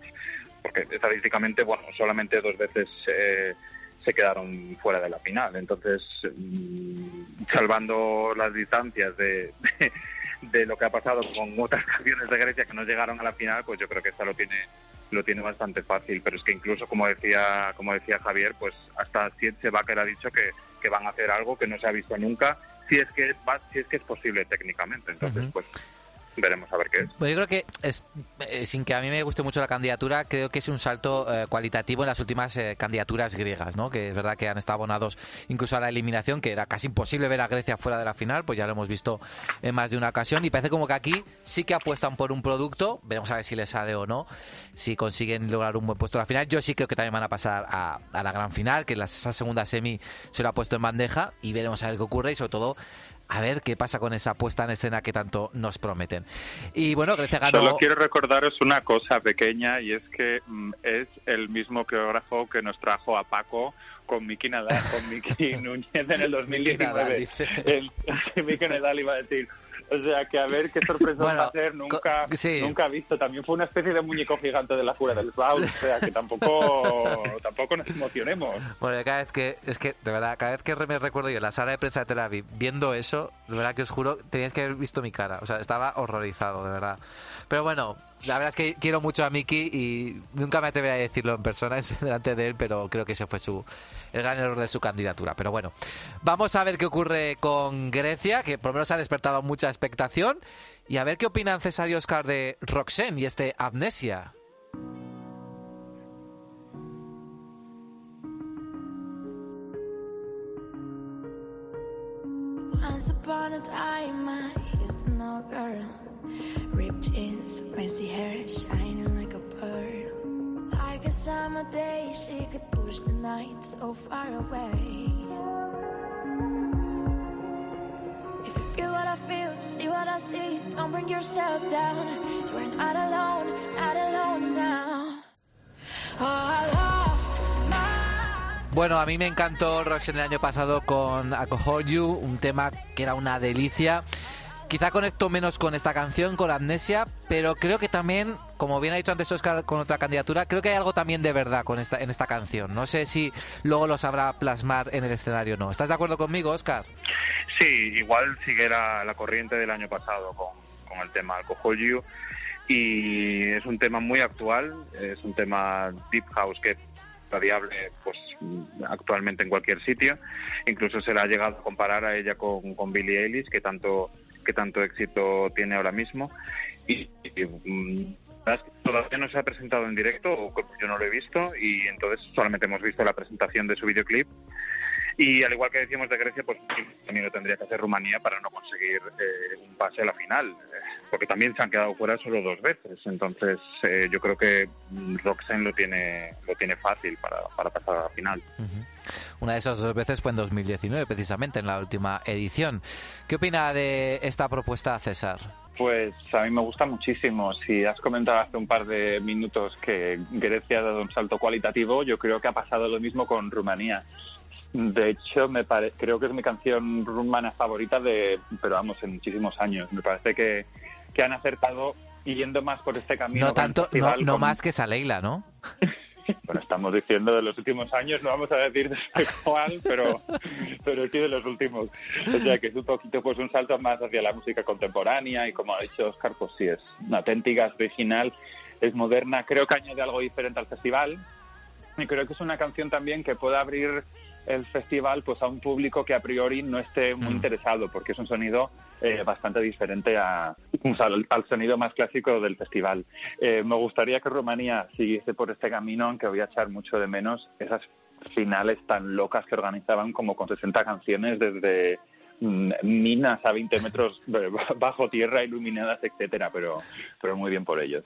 porque estadísticamente, bueno, solamente dos veces eh, se quedaron fuera de la final, entonces, mm, salvando las distancias de, de, de lo que ha pasado con otras canciones de Grecia que no llegaron a la final, pues yo creo que esta lo tiene lo tiene bastante fácil, pero es que incluso como decía como decía Javier, pues hasta Baker ha dicho que, que van a hacer algo que no se ha visto nunca, si es que va- si es que es posible técnicamente. Entonces, pues veremos a ver qué es. Bueno, yo creo que, eh, sin que a mí me guste mucho la candidatura, creo que es un salto eh, cualitativo en las últimas eh, candidaturas griegas, ¿no? Que es verdad que han estado abonados incluso a la eliminación, que era casi imposible ver a Grecia fuera de la final, pues ya lo hemos visto en más de una ocasión, y parece como que aquí sí que apuestan por un producto, veremos a ver si les sale o no, si consiguen lograr un buen puesto en la final. Yo sí creo que también van a pasar a, a la gran final, que la, esa segunda semi se lo ha puesto en bandeja, y veremos a ver qué ocurre, y sobre todo a ver qué pasa con esa puesta en escena que tanto nos prometen. Y bueno, Grecia ganó. Solo quiero recordaros una cosa pequeña y es que mm, es el mismo coreógrafo que nos trajo a Paco con Miki Nadal, con Miki Núñez en el 2019. el, Miki Nadal iba a decir. O sea, que a ver qué sorpresa Bueno, va a ser, nunca, sí. nunca visto. También fue una especie de muñeco gigante de la cura del Baul, o sea, que tampoco, tampoco nos emocionemos. Bueno, cada vez que, es que, de verdad, cada vez que me recuerdo yo en la sala de prensa de Tel Aviv viendo eso, de verdad que os juro, teníais que haber visto mi cara. O sea, estaba horrorizado, de verdad. Pero bueno, la verdad es que quiero mucho a Miki y nunca me atreveré a decirlo en persona delante de él, pero creo que ese fue su el gran error de su candidatura. Pero bueno, vamos a ver qué ocurre con Grecia, que por lo menos ha despertado mucha expectación, y a ver qué opinan César y Oscar de Roxen y este Amnesia. Once upon a time, I used to know a girl. Ripped jeans, messy hair, shining like a pearl. Like a summer day, she could push the night so far away. If you feel what I feel, see what I see, don't bring yourself down. You're not alone, not alone now. Oh, I my Bueno, a mí me encantó Roxanne el año pasado con Alcohol You, un tema que era una delicia. Quizá conecto menos con esta canción, con Amnesia, pero creo que también, como bien ha dicho antes Oscar con otra candidatura, creo que hay algo también de verdad con esta, en esta canción. No sé si luego lo sabrá plasmar en el escenario o no. ¿Estás de acuerdo conmigo, Oscar? Sí, igual sigue la, la corriente del año pasado con, con el tema Alcohol You y es un tema muy actual, es un tema deep house que es radiable pues actualmente en cualquier sitio, incluso se la ha llegado a comparar a ella con, con Billie Eilish que tanto que tanto éxito tiene ahora mismo y, y, mm, todavía no se ha presentado en directo, o yo no lo he visto, y entonces solamente hemos visto la presentación de su videoclip. Y al igual que decíamos de Grecia, pues también lo tendría que hacer Rumanía para no conseguir eh, un pase a la final, eh, porque también se han quedado fuera solo dos veces. Entonces eh, yo creo que mm, Roxanne lo tiene lo tiene fácil para, para pasar a la final. Una de esas dos veces fue en 2019, precisamente, en la última edición. ¿Qué opina de esta propuesta, César? Pues a mí me gusta muchísimo. Si has comentado hace un par de minutos que Grecia ha dado un salto cualitativo, yo creo que ha pasado lo mismo con Rumanía. De hecho, me pare- creo que es mi canción rumana favorita de, pero vamos, en muchísimos años. Me parece que, que han acertado yendo más por este camino. No tanto, no, festival, no con- más que Saleila, ¿no? Bueno, estamos diciendo de los últimos años, no vamos a decir de cuál, pero, pero sí de los últimos. O sea, que es un poquito pues un salto más hacia la música contemporánea y como ha dicho Oscar, pues sí, es una auténtica, es original, es moderna. Creo que añade algo diferente al festival y creo que es una canción también que puede abrir el festival pues a un público que a priori no esté muy Mm. interesado porque es un sonido eh, bastante diferente a, o sea, al, al sonido más clásico del festival. Eh, me gustaría que Rumanía siguiese por este camino, aunque voy a echar mucho de menos esas finales tan locas que organizaban como con 60 canciones desde mm, minas a 20 metros de- bajo tierra iluminadas, etcétera, pero, pero muy bien por ellos.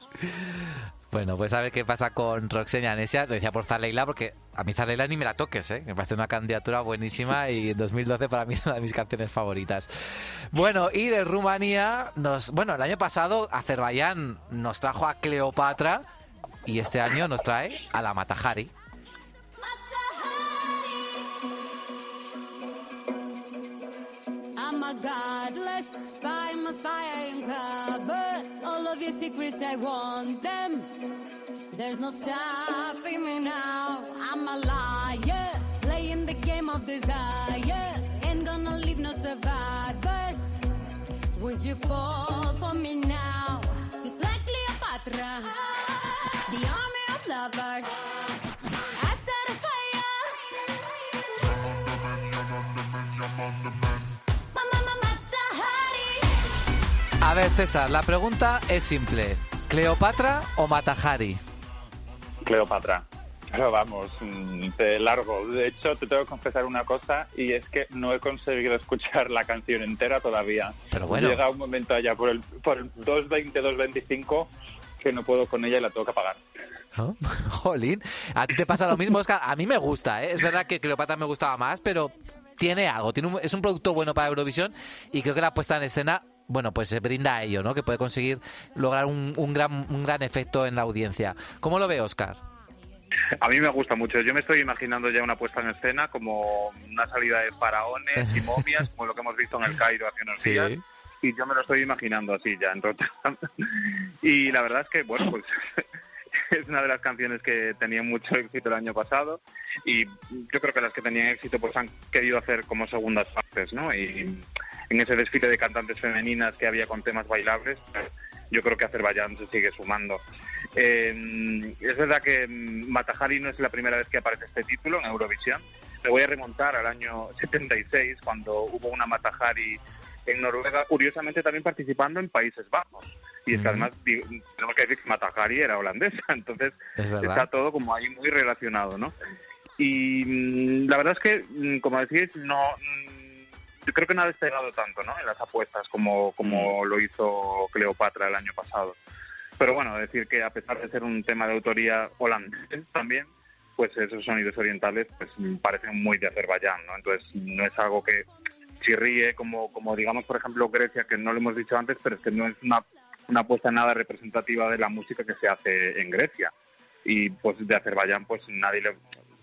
Bueno, pues a ver qué pasa con Roxane y. Lo decía por Zaleila, porque a mí Zaleila ni me la toques, ¿eh? Me parece una candidatura buenísima y en 2012 para mí es una de mis canciones favoritas. Bueno, y de Rumanía, nos, bueno, el año pasado Azerbaiyán nos trajo a Cleopatra y este año nos trae a la Matahari. I'm a godless spy, my spy, I uncover all of your secrets, I want them. There's no stopping me now. I'm a liar, playing the game of desire. Ain't gonna leave no survivors. Would you fall for me now? Just like Cleopatra, the army of lovers. A ver, César, la pregunta es simple. ¿Cleopatra o Matahari? Cleopatra. Pero vamos, mm, de largo. De hecho, te tengo que confesar una cosa y es que no he conseguido escuchar la canción entera todavía. Pero bueno. Llega un momento allá por el, por el 2.20, 2.25 que no puedo con ella y la tengo que apagar. ¿No? Jolín, a ti te pasa lo mismo, Oscar. A mí me gusta, ¿eh? es verdad que Cleopatra me gustaba más, pero tiene algo, tiene un- es un producto bueno para Eurovisión y creo que la puesta en escena, bueno, pues se brinda a ello, ¿no? Que puede conseguir lograr un, un gran, un gran efecto en la audiencia. ¿Cómo lo ve Oscar? A mí me gusta mucho. Yo me estoy imaginando ya una puesta en escena como una salida de faraones y momias, como lo que hemos visto en el Cairo hace unos Sí. días. Y yo me lo estoy imaginando así ya. Entonces, y la verdad es que, bueno, pues es una de las canciones que tenían mucho éxito el año pasado. Y yo creo que las que tenían éxito pues han querido hacer como segundas partes, ¿no? Y en ese desfile de cantantes femeninas que había con temas bailables, yo creo que Azerbaiyán se sigue sumando. Eh, es verdad que Matahari no es la primera vez que aparece este título en Eurovisión. Me voy a remontar al año 76, cuando hubo una Matahari en Noruega, curiosamente también participando en Países Bajos. Y es que además tenemos que decir que Matahari era holandesa, entonces Es está todo como ahí muy relacionado, ¿no? Y mm, la verdad es que, mm, como decís, no, yo creo que no ha despegado tanto, ¿no? En las apuestas como, como lo hizo Cleopatra el año pasado. Pero bueno, decir que a pesar de ser un tema de autoría holandés también, pues esos sonidos orientales pues mm, parecen muy de Azerbaiyán, ¿no? Entonces no es algo que chirríe como, como digamos, por ejemplo, Grecia, que no lo hemos dicho antes, pero es que no es una, una apuesta nada representativa de la música que se hace en Grecia. Y pues de Azerbaiyán, pues nadie le,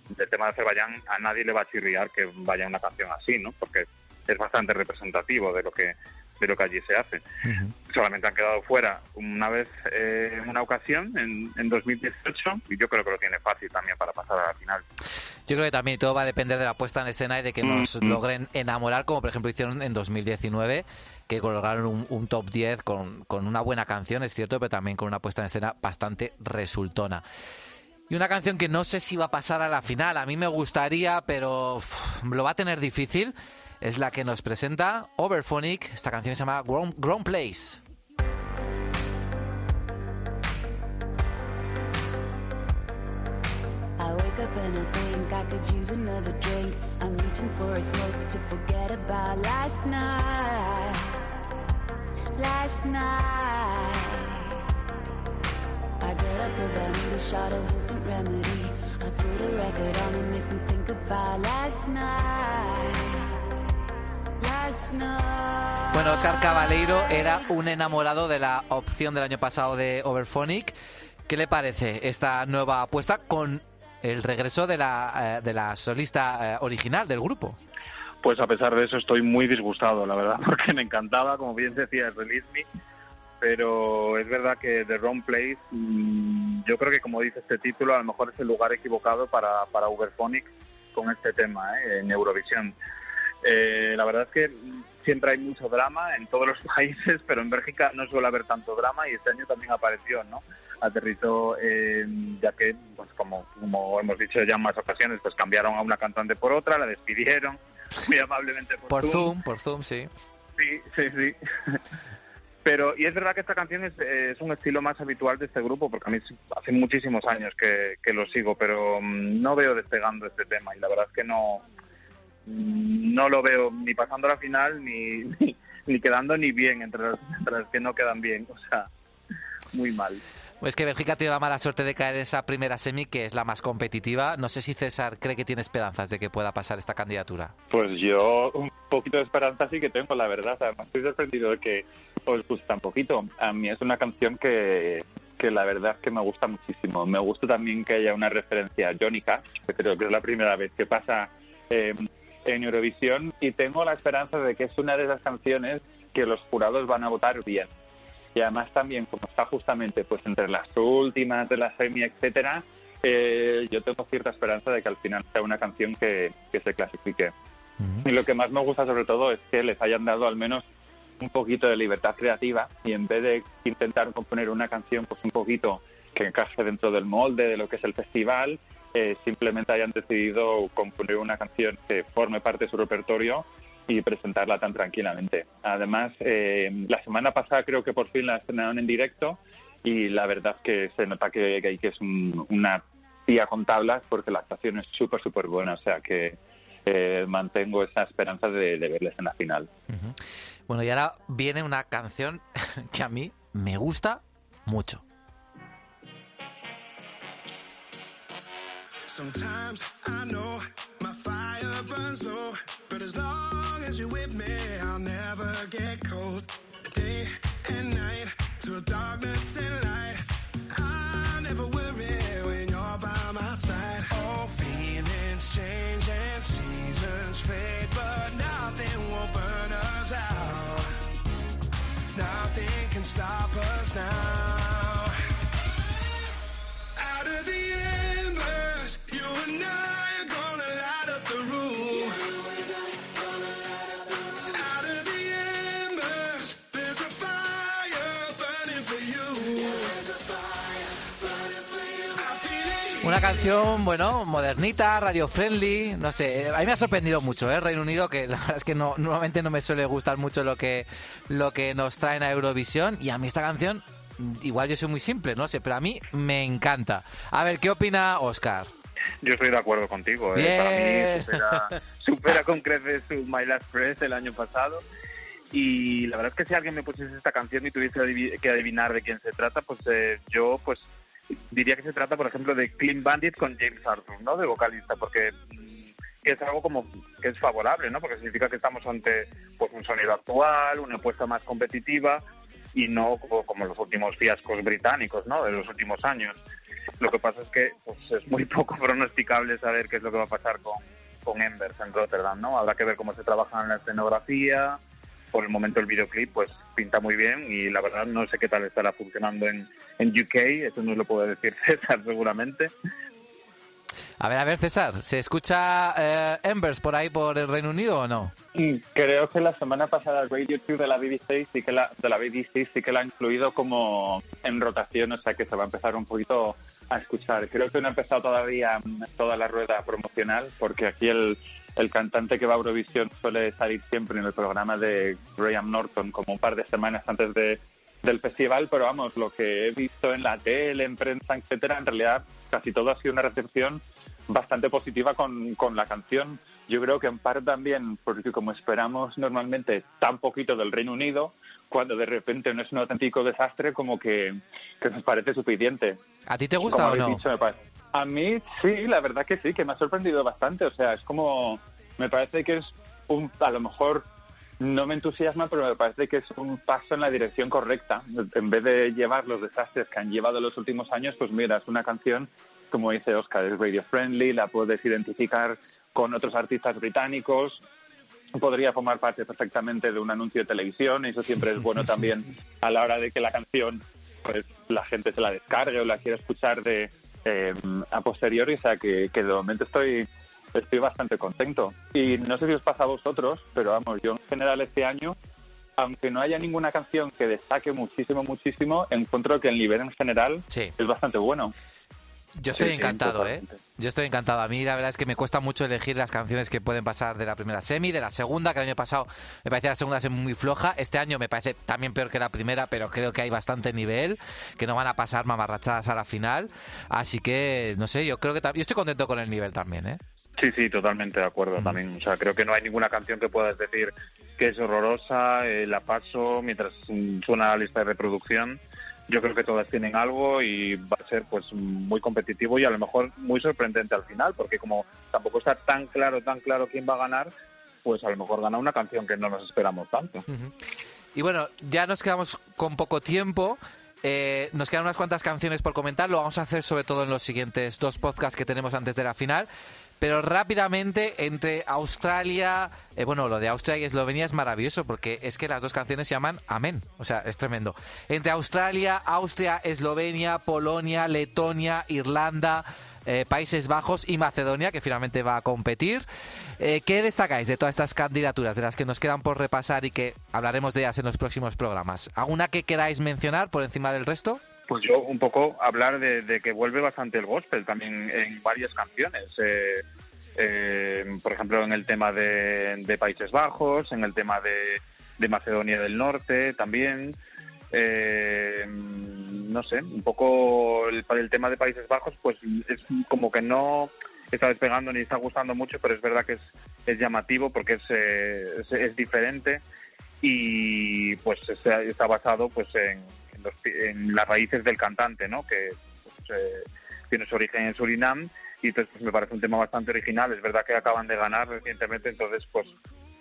del tema de Azerbaiyán a nadie le va a chirriar que vaya una canción así, ¿no? Porque es bastante representativo de lo que de lo que allí se hace. Solamente han quedado fuera una vez eh, en una ocasión, en, en 2018, y yo creo que lo tiene fácil también para pasar a la final. Yo creo que también todo va a depender de la puesta en escena y de que nos Mm. logren enamorar, como por ejemplo hicieron en 2019, que colocaron un, un top 10 con, con una buena canción, es cierto, pero también con una puesta en escena bastante resultona. Y una canción que no sé si va a pasar a la final, a mí me gustaría, pero uf, lo va a tener difícil, es la que nos presenta Overphonic, esta canción se llama Grown, Grown Place. And I think I could use another drink. I'm reaching for a smoke to forget about last night. Last night. I get up cause I need a shot of instant remedy. I put a record on and makes me think about last night. Bueno, Oscar Cabaleiro era un enamorado de la opción del año pasado de Overphonic. ¿Qué le parece esta nueva apuesta con el regreso de la, eh, de la solista eh, original del grupo? Pues a pesar de eso estoy muy disgustado, la verdad, porque me encantaba, como bien decía, Release Me, pero es verdad que The Wrong Place, mm, yo creo que como dice este título, a lo mejor es el lugar equivocado para, para Uberphonic con este tema ¿eh? en Eurovisión. Eh, la verdad es que siempre hay mucho drama en todos los países, pero en Bélgica no suele haber tanto drama y este año también apareció, ¿no? Aterrizó, eh, ya que, pues como, como hemos dicho ya en más ocasiones, pues cambiaron a una cantante por otra, la despidieron muy amablemente por, Por Zoom. Zoom, por Zoom, sí. Sí, sí, sí. Pero, y es verdad que esta canción es, eh, es un estilo más habitual de este grupo, porque a mí hace muchísimos años que, que lo sigo, pero mm, no veo despegando este tema y la verdad es que no, no lo veo ni pasando a la final ni, ni, ni quedando ni bien entre las, entre las que no quedan bien, o sea, muy mal. Es que Bélgica tiene la mala suerte de caer en esa primera semi, que es la más competitiva. No sé si César cree que tiene esperanzas de que pueda pasar esta candidatura. Pues yo un poquito de esperanza sí que tengo, la verdad. Además, estoy sorprendido de que os gusta un poquito. A mí es una canción que, que la verdad es que me gusta muchísimo. Me gusta también que haya una referencia a Johnny Cash, que creo que es la primera vez que pasa eh, en Eurovisión. Y tengo la esperanza de que es una de esas canciones que los jurados van a votar bien. Y además también, como está justamente pues entre las últimas de la semi, etcétera, eh, yo tengo cierta esperanza de que al final sea una canción que, que se clasifique. Y lo que más me gusta sobre todo es que les hayan dado al menos un poquito de libertad creativa y en vez de intentar componer una canción pues un poquito que encaje dentro del molde de lo que es el festival, eh, simplemente hayan decidido componer una canción que forme parte de su repertorio y presentarla tan tranquilamente. Además, eh, la semana pasada creo que por fin la estrenaron en directo y la verdad es que se nota que, que, que es un- una tía con tablas porque la actuación es súper, súper buena. O sea que eh, mantengo esa esperanza de, de verles en la final. Bueno, y ahora viene una canción que a mí me gusta mucho. Sometimes I know my fire burns low, but as long as you're with me, I'll never get cold. Day and night, through darkness and light, I never worry when you're by my side. All feelings change and seasons fade, canción, bueno, modernita, radio friendly, no sé, a mí me ha sorprendido mucho, ¿eh? Reino Unido, que la verdad es que no, normalmente no me suele gustar mucho lo que, lo que nos traen a Eurovisión, y a mí esta canción, igual yo soy muy simple, no sé, pero a mí me encanta. A ver, ¿qué opina Oscar? Yo estoy de acuerdo contigo. ¿eh? Para mí supera, supera con creces su My Last Press el año pasado. Y la verdad es que si alguien me pusiese esta canción y tuviese que adivinar de quién se trata, pues eh, yo pues diría que se trata, por ejemplo, de Clean Bandit con James Arthur, ¿no? De vocalista, porque mm, es algo como que es favorable, ¿no? Porque significa que estamos ante pues un sonido actual, una apuesta más competitiva y no como, como los últimos fiascos británicos, ¿no? De los últimos años. Lo que pasa es que pues, es muy poco pronosticable saber qué es lo que va a pasar con, con Embers en Rotterdam, ¿no? Habrá que ver cómo se trabaja en la escenografía. Por el momento el videoclip pues pinta muy bien y la verdad no sé qué tal estará funcionando en, en UK, eso no lo puede decir César seguramente. A ver, a ver, César, ¿se escucha eh, Embers por ahí por el Reino Unido o no? Mm, Creo que la semana pasada Radio 2 de la BBC sí que la, de la BBC sí que la ha incluido como en rotación, o sea que se va a empezar un poquito a escuchar. Creo que no ha empezado todavía mm, toda la rueda promocional, porque aquí el, el cantante que va a Eurovisión suele salir siempre en el programa de Graham Norton como un par de semanas antes de, del festival, pero vamos, lo que he visto en la tele, en prensa, etcétera, en realidad casi todo ha sido una recepción bastante positiva con, con la canción. Yo creo que en parte también porque como esperamos normalmente tan poquito del Reino Unido, cuando de repente no es un auténtico desastre, como que, que nos parece suficiente. ¿A ti te gusta o no? dicho, A mí sí, la verdad que sí, que me ha sorprendido bastante. O sea, es como, me parece que es un, a lo mejor no me entusiasma, pero me parece que es un paso en la dirección correcta. En vez de llevar los desastres que han llevado los últimos años, pues mira, es una canción, como dice Oscar, es radio friendly, la puedes identificar con otros artistas británicos, podría formar parte perfectamente de un anuncio de televisión, y eso siempre es bueno también a la hora de que la canción pues la gente se la descargue o la quiera escuchar de eh, a posteriori, o sea que, que de momento estoy estoy bastante contento. Y no sé si os pasa a vosotros, pero vamos, yo en general este año, aunque no haya ninguna canción que destaque muchísimo, muchísimo, encuentro que el nivel en general Sí. es bastante bueno. Yo estoy Sí, sí, encantado, ¿eh? Yo estoy encantado. A mí la verdad es que me cuesta mucho elegir las canciones que pueden pasar de la primera semi, de la segunda, que el año pasado me parecía la segunda semi muy floja. Este año me parece también peor que la primera, pero creo que hay bastante nivel, que no van a pasar mamarrachadas a la final. Así que, no sé, yo creo que yo estoy contento con el nivel también, ¿eh? Sí, sí, totalmente de acuerdo también. O sea, creo que no hay ninguna canción que puedas decir que es horrorosa, eh, la paso mientras suena la lista de reproducción. Yo creo que todas tienen algo y va a ser pues muy competitivo y a lo mejor muy sorprendente al final, porque como tampoco está tan claro, tan claro quién va a ganar, pues a lo mejor gana una canción que no nos esperamos tanto. Y bueno, ya nos quedamos con poco tiempo. Eh, nos quedan unas cuantas canciones por comentar. Lo vamos a hacer sobre todo en los siguientes dos podcasts que tenemos antes de la final. Pero rápidamente, entre Australia, eh, bueno, lo de Austria y Eslovenia es maravilloso porque es que las dos canciones se llaman Amén. O sea, es tremendo. Entre Australia, Austria, Eslovenia, Polonia, Letonia, Irlanda, eh, Países Bajos y Macedonia, que finalmente va a competir. Eh, ¿Qué destacáis de todas estas candidaturas, de las que nos quedan por repasar y que hablaremos de ellas en los próximos programas? ¿Alguna que queráis mencionar por encima del resto? Pues yo un poco hablar de, que vuelve bastante el gospel también en varias canciones. Eh, eh, por ejemplo, en el tema de, Países Bajos, en el tema de, Macedonia del Norte también. Eh, no sé, un poco el, el tema de Países Bajos, pues es como que no está despegando ni está gustando mucho, pero es verdad que es, es llamativo porque es, eh, es diferente y pues está, está basado pues en, en, los- en las raíces del cantante, ¿no? Que pues, eh, tiene su origen en Surinam y entonces pues, me parece un tema bastante original. Es verdad que acaban de ganar recientemente, entonces pues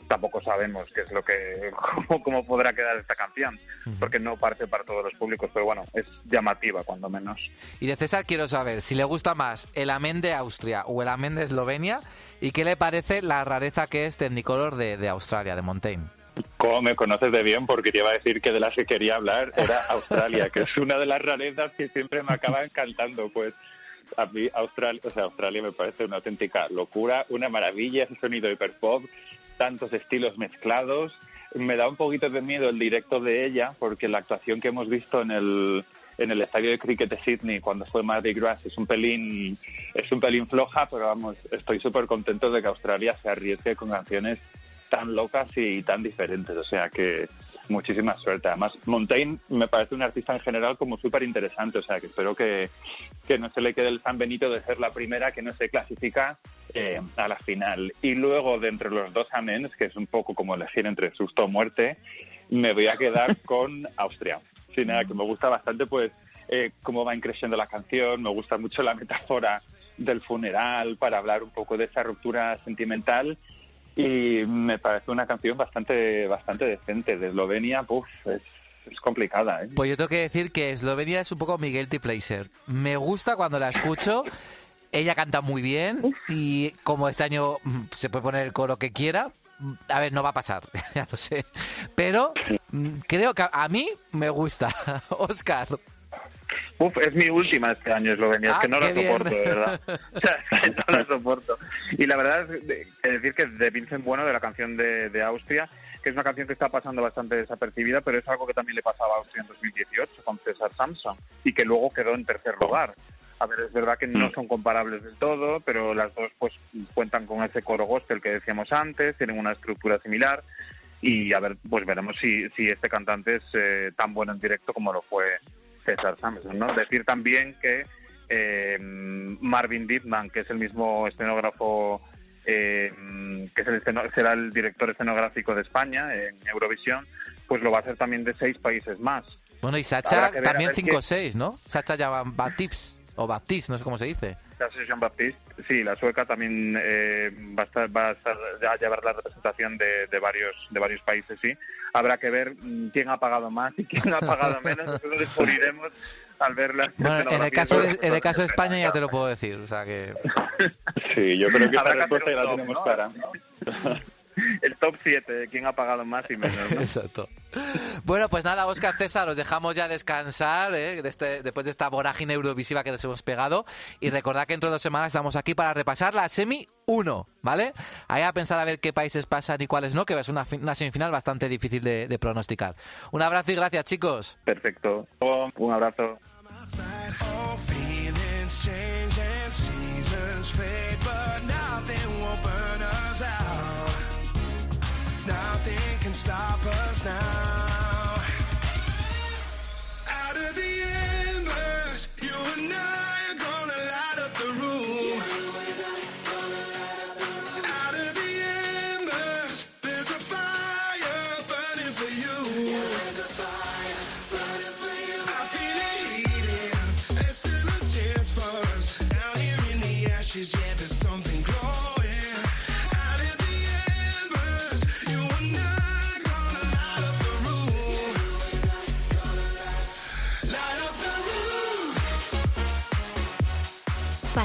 tampoco sabemos qué es lo que cómo, cómo podrá quedar esta canción, porque no parte para todos los públicos, pero bueno, es llamativa cuando menos. Y de César quiero saber si le gusta más el amén de Austria o el amén de Eslovenia y qué le parece la rareza que es Technicolor de, de Australia, de Montaigne. Como me conoces de bien, porque te iba a decir que de las que quería hablar era Australia, que es una de las rarezas que siempre me acaba encantando. Pues a mí Australia, o sea, Australia me parece una auténtica locura, una maravilla, ese sonido hiperpop, tantos estilos mezclados. Me da un poquito de miedo el directo de ella, porque la actuación que hemos visto en el en el estadio de cricket de Sydney cuando fue Mardi Gras es un pelín es un pelín floja, pero vamos, estoy súper contento de que Australia se arriesgue con canciones tan locas y tan diferentes. O sea que muchísima suerte. Además, Montaigne me parece un artista en general como súper interesante. O sea que espero que, que no se le quede el San Benito de ser la primera que no se clasifica eh, a la final. Y luego, de entre los dos amens, que es un poco como elegir entre susto o muerte, me voy a quedar con Austria. Sí, nada, que me gusta bastante, pues, eh, cómo va creciendo la canción. Me gusta mucho la metáfora del funeral para hablar un poco de esa ruptura sentimental y me parece una canción bastante bastante decente de Eslovenia puf, es, es complicada ¿eh? Pues yo tengo que decir que Eslovenia es un poco mi guilty pleasure. Me gusta cuando la escucho. Ella canta muy bien y como este año mm, se puede poner el coro que quiera, mm, a ver, no va a pasar, ya lo sé. Pero mm, creo que a- a mí me gusta. Oscar. Uf, es mi última este año Eslovenia, Ah, es que no la qué bien. soporto, de verdad. O sea, no la soporto. Y la verdad es que decir que de Vincent Bueno, de la canción de, de Austria, que es una canción que está pasando bastante desapercibida, pero es algo que también le pasaba a Austria en 2018 con César Samson y que luego quedó en tercer lugar. A ver, es verdad que no son comparables del todo, pero las dos pues cuentan con ese coro gospel que decíamos antes, tienen una estructura similar y a ver, pues veremos si, si este cantante es eh, tan bueno en directo como lo fue César Samson, ¿no? Decir también que eh, Marvin Dittman, que es el mismo escenógrafo, eh, que es el será el director escenográfico de España en Eurovisión, pues lo va a hacer también de seis países más. Bueno, y Sacha ver, también 5 o qué- 6, ¿no? Sacha ya Baptiste, o Baptiste, no sé cómo se dice. La Jean Baptiste, sí, la sueca también eh, va a estar, va a estar a llevar la representación de, de varios de varios países, sí. Habrá que ver mm, quién ha pagado más y quién ha pagado menos. Lo descubriremos al ver las Bueno, en el caso de, en el caso de España ya te lo puedo decir, o sea que... sí yo creo que esa respuesta ya la tenemos top, clara ¿no? El top 7, de quién ha pagado más y menos. ¿no? Exacto. Bueno, pues nada, Oscar César, os dejamos ya descansar ¿eh? de este- después de esta vorágine eurovisiva que nos hemos pegado. Y recordad que dentro de dos semanas estamos aquí para repasar la semi 1, ¿vale? Ahí a pensar a ver qué países pasan y cuáles no, que es una, una semifinal bastante difícil de, de pronosticar. Un abrazo y gracias, chicos. Perfecto. Un abrazo. Stop us now.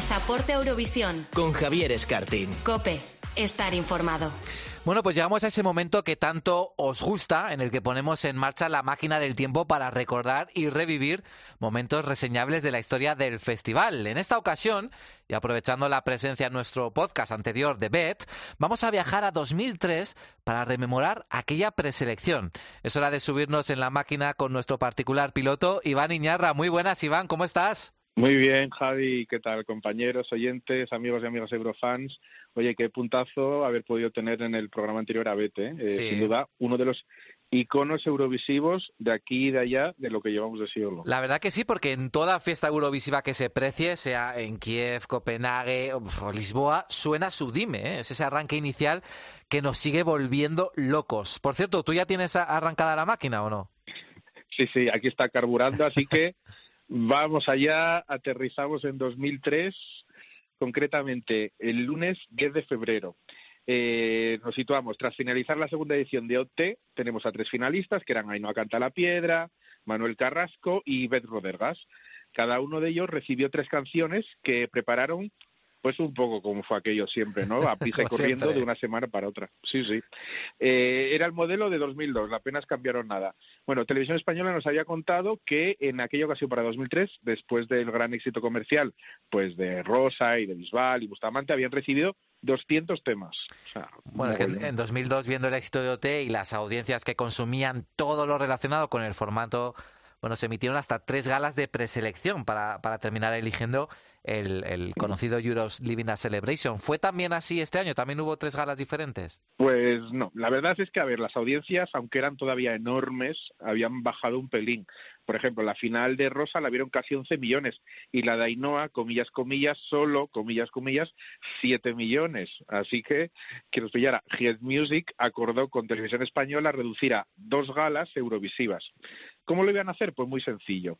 Pasaporte Eurovisión. Con Javier Escartín. Cope. Estar informado. Bueno, pues llegamos a ese momento que tanto os gusta, en el que ponemos en marcha la máquina del tiempo para recordar y revivir momentos reseñables de la historia del festival. En esta ocasión, y aprovechando la presencia en nuestro podcast anterior de Bet, vamos a viajar a 2003 para rememorar aquella preselección. Es hora de subirnos en la máquina con nuestro particular piloto, Iván Iñarra. Muy buenas, Iván, ¿cómo estás? Muy bien, Javi, ¿qué tal, compañeros, oyentes, amigos y amigas Eurofans? Oye, qué puntazo haber podido tener en el programa anterior a Bete, ¿eh? Sí. sin duda, uno de los iconos eurovisivos de aquí y de allá de lo que llevamos de siglo. La verdad que sí, porque en toda fiesta eurovisiva que se precie, sea en Kiev, Copenhague o Lisboa, suena su dime, ¿eh? es ese arranque inicial que nos sigue volviendo locos. Por cierto, ¿tú ya tienes arrancada la máquina o no? Sí, sí, aquí está carburando, así que vamos allá, aterrizamos en 2003, concretamente el lunes 10 de febrero. Eh, nos situamos, tras finalizar la segunda edición de OT, tenemos a tres finalistas, que eran Ainhoa Canta la Piedra, Manuel Carrasco y Beth Rodergas. Cada uno de ellos recibió tres canciones que prepararon pues un poco como fue aquello siempre, ¿no? A prisa y corriendo siempre. de una semana para otra. Sí, sí. Eh, era el modelo de 2002, apenas cambiaron nada. Bueno, Televisión Española nos había contado que en aquella ocasión para 2003, después del gran éxito comercial, pues de Rosa y de Bisbal y Bustamante, habían recibido 200 temas. O sea, Bueno, es que en 2002, viendo el éxito de OT y las audiencias que consumían todo lo relacionado con el formato, bueno, se emitieron hasta tres galas de preselección para, para terminar eligiendo el, el conocido Euros Living a Celebration. ¿Fue también así este año? ¿También hubo tres galas diferentes? Pues no, la verdad es que, a ver, las audiencias, aunque eran todavía enormes, habían bajado un pelín. Por ejemplo, la final de Rosa la vieron casi 11 millones y la de Ainhoa, comillas, comillas, solo, comillas, comillas, 7 millones. Así que, que nos pillara, Head Music acordó con Televisión Española reducir a dos galas eurovisivas. ¿Cómo lo iban a hacer? Pues muy sencillo.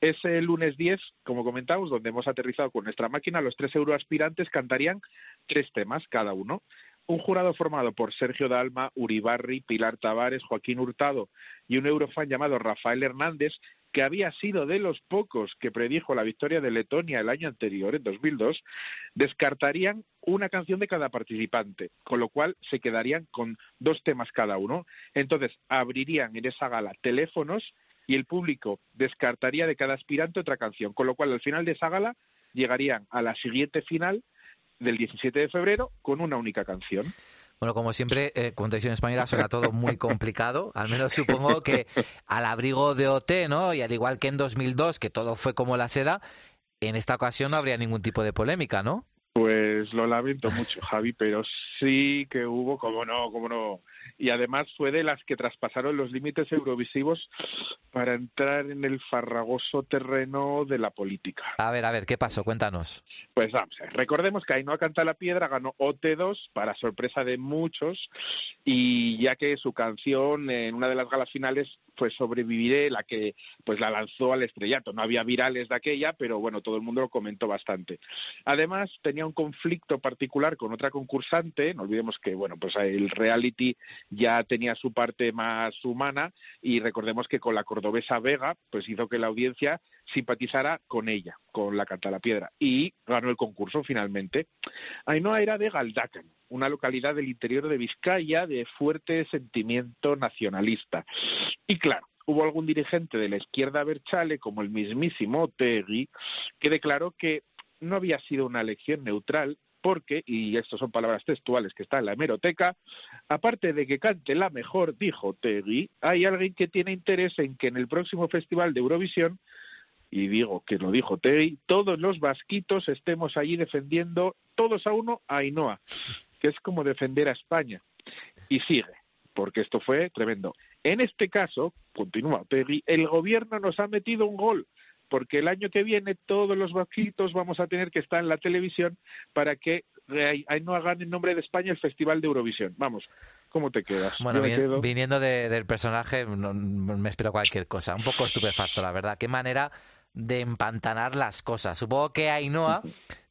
Ese lunes 10, como comentamos, donde hemos aterrizado con nuestra máquina, los tres euroaspirantes cantarían tres temas cada uno. Un jurado formado por Sergio Dalma, Uribarri, Pilar Tavares, Joaquín Hurtado y un eurofan llamado Rafael Hernández, que había sido de los pocos que predijo la victoria de Letonia el año anterior, en 2002, descartarían una canción de cada participante, con lo cual se quedarían con dos temas cada uno. Entonces, abrirían en esa gala teléfonos y el público descartaría de cada aspirante otra canción, con lo cual al final de esa gala llegarían a la siguiente final del 17 de febrero con una única canción. Bueno, como siempre, eh, con Televisión Española suena todo muy complicado. Al menos supongo que al abrigo de OT, ¿no? Y al igual que en 2002, que todo fue como la seda, en esta ocasión no habría ningún tipo de polémica, ¿no? Pues lo lamento mucho, Javi, pero sí que hubo, como no, como no. Y además fue de las que traspasaron los límites eurovisivos para entrar en el farragoso terreno de la política. A ver, a ver, ¿qué pasó? Cuéntanos. Pues vamos, recordemos que Ainhoa Canta la Piedra ganó OT2 para sorpresa de muchos y ya que su canción en una de las galas finales fue Sobreviviré, la que pues la lanzó al estrellato. No había virales de aquella, pero bueno, todo el mundo lo comentó bastante. Además, tenía un conflicto particular con otra concursante, no olvidemos que bueno, pues el reality ya tenía su parte más humana y recordemos que con la cordobesa Vega, pues hizo que la audiencia simpatizara con ella, con la Canta la Piedra, y ganó el concurso finalmente. Ainhoa era de Galdacan, una localidad del interior de Vizcaya de fuerte sentimiento nacionalista. Y claro, hubo algún dirigente de la izquierda berchale, como el mismísimo Tegui, que declaró que no había sido una elección neutral porque, y estas son palabras textuales que están en la hemeroteca, aparte de que cante la mejor, dijo Tegui, hay alguien que tiene interés en que en el próximo Festival de Eurovisión y digo que lo dijo Tegui, todos los vasquitos estemos allí defendiendo todos a uno a Ainhoa, que es como defender a España. Y sigue, porque esto fue tremendo. En este caso, continúa Tegui, el gobierno nos ha metido un gol, porque el año que viene todos los vasquitos vamos a tener que estar en la televisión para que Ainhoa gane en nombre de España el Festival de Eurovisión. Vamos, ¿cómo te quedas? Bueno, vin- quedo- viniendo de- del personaje, no- me espero cualquier cosa. Un poco estupefacto, la verdad. Qué manera de empantanar las cosas. Supongo que Ainhoa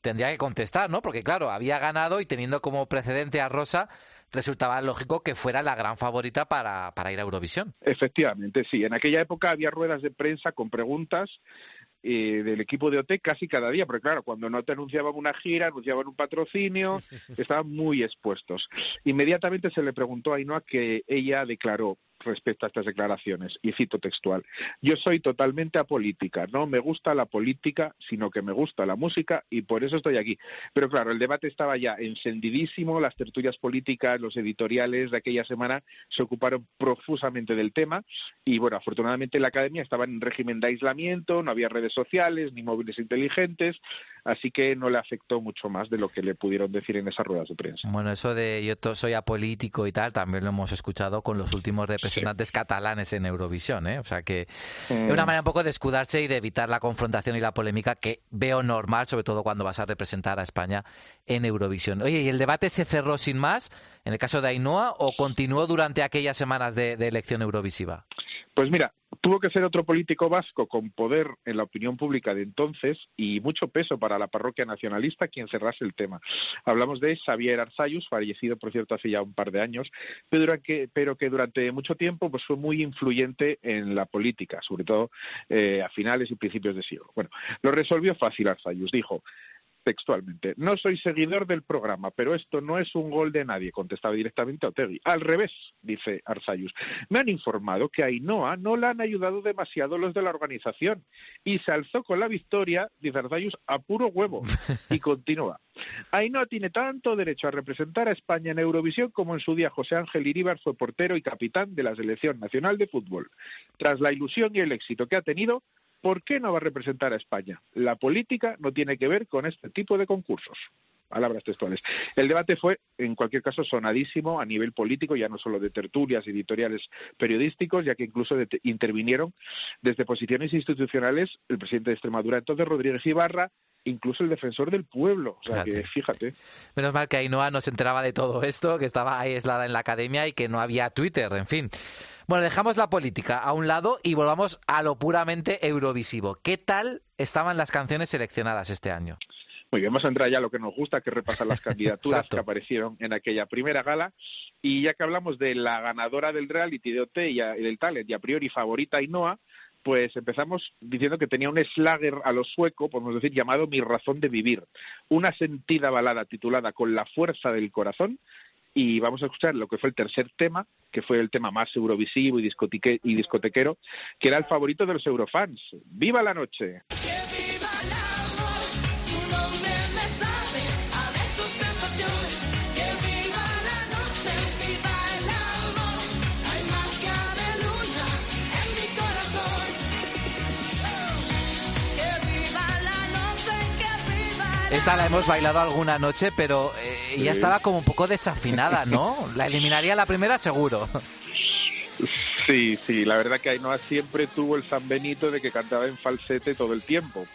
tendría que contestar, ¿no? Porque, claro, había ganado y teniendo como precedente a Rosa, resultaba lógico que fuera la gran favorita para, para ir a Eurovisión. Efectivamente, sí. En aquella época había ruedas de prensa con preguntas eh, del equipo de OT casi cada día, porque claro, cuando no te anunciaban una gira, anunciaban un patrocinio, estaban muy expuestos. Inmediatamente se le preguntó a Ainhoa que ella declaró, respecto a estas declaraciones, y cito textual, yo soy totalmente apolítica, no me gusta la política, sino que me gusta la música y por eso estoy aquí. Pero claro, el debate estaba ya encendidísimo, las tertulias políticas, los editoriales de aquella semana se ocuparon profusamente del tema y bueno, afortunadamente la academia estaba en régimen de aislamiento, no había redes sociales ni móviles inteligentes, así que no le afectó mucho más de lo que le pudieron decir en esas ruedas de prensa. Bueno, eso de yo soy apolítico y tal, también lo hemos escuchado con los últimos representantes catalanes en Eurovisión, ¿eh? O sea que Mm. es una manera un poco de escudarse y de evitar la confrontación y la polémica que veo normal, sobre todo cuando vas a representar a España en Eurovisión. Oye, ¿y el debate se cerró sin más en el caso de Ainhoa o continuó durante aquellas semanas de, de elección eurovisiva? Pues mira, tuvo que ser otro político vasco con poder en la opinión pública de entonces y mucho peso para la parroquia nacionalista quien cerrase el tema. Hablamos de Xavier Arzayus, fallecido por cierto hace ya un par de años, pero que, pero que durante mucho tiempo pues fue muy influyente en la política, sobre todo eh, a finales y principios de siglo. Bueno, lo resolvió fácil Arzayus, dijo textualmente. No soy seguidor del programa, pero esto no es un gol de nadie, contestaba directamente Otegui. Al revés, dice Arzayus. Me han informado que a Ainhoa no la han ayudado demasiado los de la organización y se alzó con la victoria, dice Arzayus, a puro huevo. Y continúa. Ainhoa tiene tanto derecho a representar a España en Eurovisión como en su día José Ángel Iríbar fue portero y capitán de la Selección Nacional de Fútbol. Tras la ilusión y el éxito que ha tenido, ¿por qué no va a representar a España? La política no tiene que ver con este tipo de concursos. Palabras textuales. El debate fue, en cualquier caso, sonadísimo a nivel político, ya no solo de tertulias, editoriales periodísticos, ya que incluso de- intervinieron desde posiciones institucionales el presidente de Extremadura, entonces Rodríguez Ibarra, incluso el defensor del pueblo. O sea que, fíjate. Menos mal que Ainhoa no se enteraba de todo esto, que estaba aislada en la academia y que no había Twitter, en fin. Bueno, dejamos la política a un lado y volvamos a lo puramente eurovisivo. ¿Qué tal estaban las canciones seleccionadas este año? Muy bien, vamos a entrar ya a lo que nos gusta, que repasar las candidaturas que aparecieron en aquella primera gala. Y ya que hablamos de la ganadora del reality de OT y a- y del talent, y a priori favorita Ainhoa, pues empezamos diciendo que tenía un slagger a lo sueco, podemos decir, llamado Mi razón de vivir. Una sentida balada titulada Con la fuerza del corazón. Y vamos a escuchar lo que fue el tercer tema, que fue el tema más eurovisivo y, y discotequero, que era el favorito de los eurofans. ¡Viva la noche! Esta la hemos bailado alguna noche, pero eh, ya Sí. estaba como un poco desafinada, ¿no? La eliminaría la primera seguro. Sí, sí, la verdad que Ainhoa siempre tuvo el San Benito de que cantaba en falsete todo el tiempo.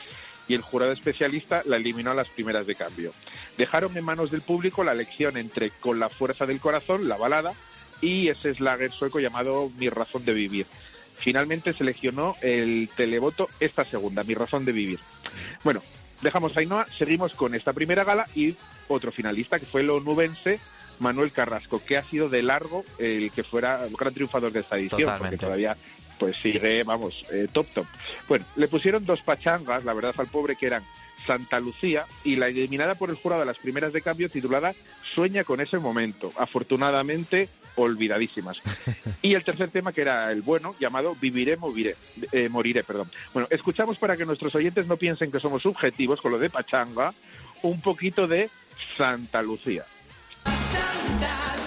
Y el jurado especialista la eliminó a las primeras de cambio. Dejaron en manos del público la elección entre Con la fuerza del corazón, la balada, y ese slagger sueco llamado Mi razón de vivir. Finalmente seleccionó el televoto esta segunda, Mi razón de vivir. Bueno, dejamos a Ainhoa, seguimos con esta primera gala y otro finalista que fue el onubense Manuel Carrasco, que ha sido de largo el que fuera el gran triunfador de esta edición, Totalmente. porque todavía pues sigue, vamos, eh, top top. Bueno, le pusieron dos pachangas, la verdad al pobre, que eran Santa Lucía y la eliminada por el jurado a las primeras de cambio titulada Sueña con ese momento, afortunadamente olvidadísimas. Y el tercer tema que era el bueno, llamado Viviré, moriré, eh, moriré, perdón. Bueno, escuchamos para que nuestros oyentes no piensen que somos subjetivos con lo de pachanga, un poquito de Santa Lucía. Santa,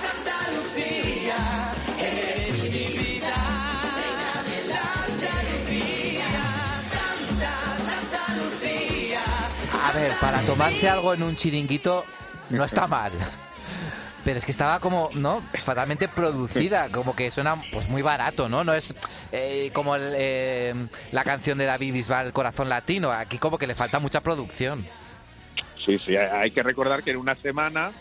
A ver, para tomarse algo en un chiringuito no está mal. Pero es que estaba como, ¿no? Fatalmente producida, como que suena pues muy barato, ¿no? No es eh, como el, eh, la canción de David Bisbal, Corazón Latino. Aquí como que le falta mucha producción. Sí, sí, hay que recordar que en una semana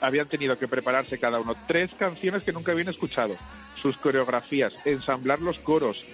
habían tenido que prepararse cada uno tres canciones que nunca habían escuchado, sus coreografías, ensamblar los coros.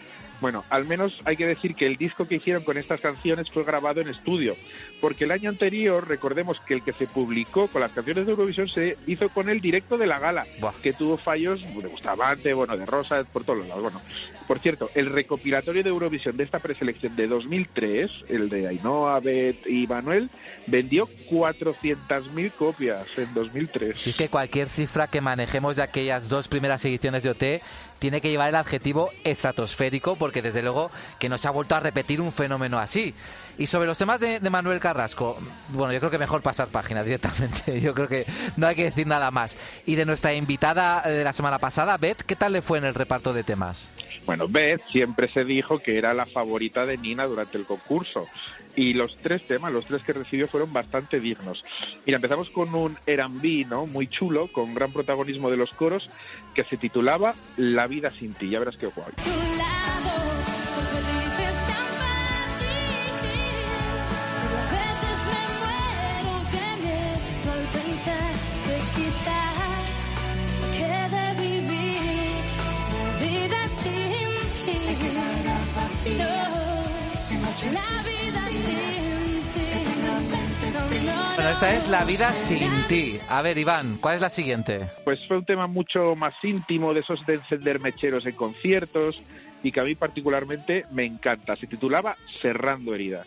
Bueno, al menos hay que decir que el disco que hicieron con estas canciones fue grabado en estudio, porque el año anterior, recordemos que el que se publicó con las canciones de Eurovisión se hizo con el directo de la gala, que tuvo fallos de Bustamante, bueno, de Rosa, por todos lados. Bueno, por cierto, el recopilatorio de Eurovisión de esta preselección de 2003, el de Ainhoa, Bet y Manuel, vendió 400.000 copias en 2003. Si es que cualquier cifra que manejemos de aquellas dos primeras ediciones de OT tiene que llevar el adjetivo estratosférico porque desde luego que no se ha vuelto a repetir un fenómeno así. Y sobre los temas de, de Manuel Carrasco, bueno, yo creo que mejor pasar página directamente. Yo creo que no hay que decir nada más. Y de nuestra invitada eh, de la semana pasada, Beth, ¿qué tal le fue en el reparto de temas? Bueno, Beth siempre se dijo que era la favorita de Nina durante el concurso. Y los tres temas, los tres que recibió, fueron bastante dignos. Mira, empezamos con un R&B, ¿no? Muy chulo, con gran protagonismo de los coros, que se titulaba La vida sin ti. Ya verás qué guay. Bueno, esta es La vida sin ti. A ver, Iván, ¿cuál es la siguiente? Pues fue un tema mucho más íntimo, de esos de encender mecheros en conciertos, y que a mí particularmente me encanta. Se titulaba Cerrando heridas.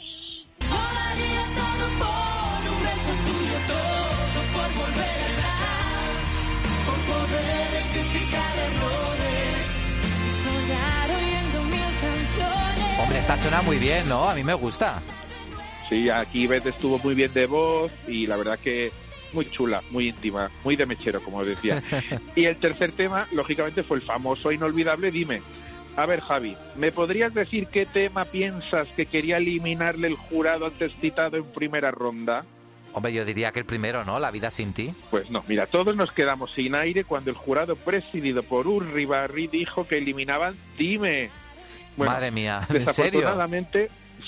Hombre, esta suena muy bien, ¿no? A mí me gusta. Sí, aquí Beth estuvo muy bien de voz y la verdad que muy chula, muy íntima, muy de mechero, como decía. y el tercer tema, lógicamente, fue el famoso e inolvidable Dime. A ver, Javi, ¿me podrías decir qué tema piensas que quería eliminarle el jurado antes citado en primera ronda? Hombre, yo diría que el primero, ¿no? La vida sin ti. Pues no, mira, todos nos quedamos sin aire cuando el jurado presidido por Urribarri dijo que eliminaban Dime. Bueno, Madre mía, ¿en serio?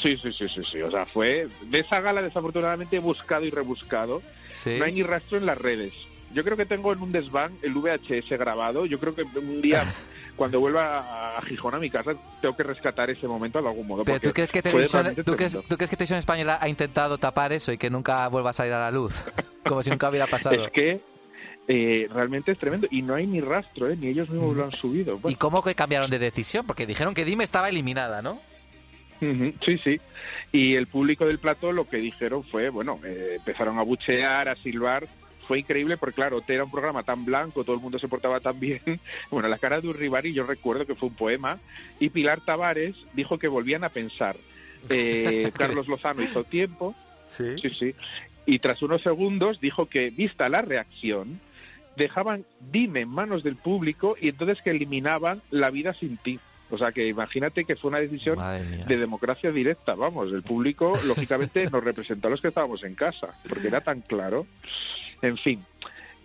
Sí, sí, sí, sí, sí. O sea, fue de esa gala desafortunadamente buscado y rebuscado. Sí. No hay ni rastro en las redes. Yo creo que tengo en un desván el VHS grabado. Yo creo que un día, cuando vuelva a Gijón a mi casa, tengo que rescatar ese momento de algún modo. Pero ¿tú crees, que televisión, realmente ¿tú, crees, tremendo. tú crees que Televisión Española ha intentado tapar eso y que nunca vuelva a salir a la luz? Como si nunca hubiera pasado. Es que eh, realmente es tremendo y no hay ni rastro, ¿eh? ni ellos mismos lo han subido. ¿Y cómo que cambiaron de decisión? Porque dijeron que Dime estaba eliminada, ¿no? Sí, sí. Y el público del plató lo que dijeron fue, bueno, eh, empezaron a buchear, a silbar. Fue increíble porque, claro, era un programa tan blanco, todo el mundo se portaba tan bien. Bueno, la cara de Urribari yo recuerdo que fue un poema. Y Pilar Tavares dijo que volvían a pensar. Eh, Carlos Lozano hizo tiempo. Sí. Sí, sí. Y tras unos segundos dijo que, vista la reacción, dejaban dime en manos del público y entonces que eliminaban la vida sin ti. O sea que imagínate que fue una decisión de democracia directa, vamos, el público lógicamente nos representó a los que estábamos en casa, porque era tan claro. En fin,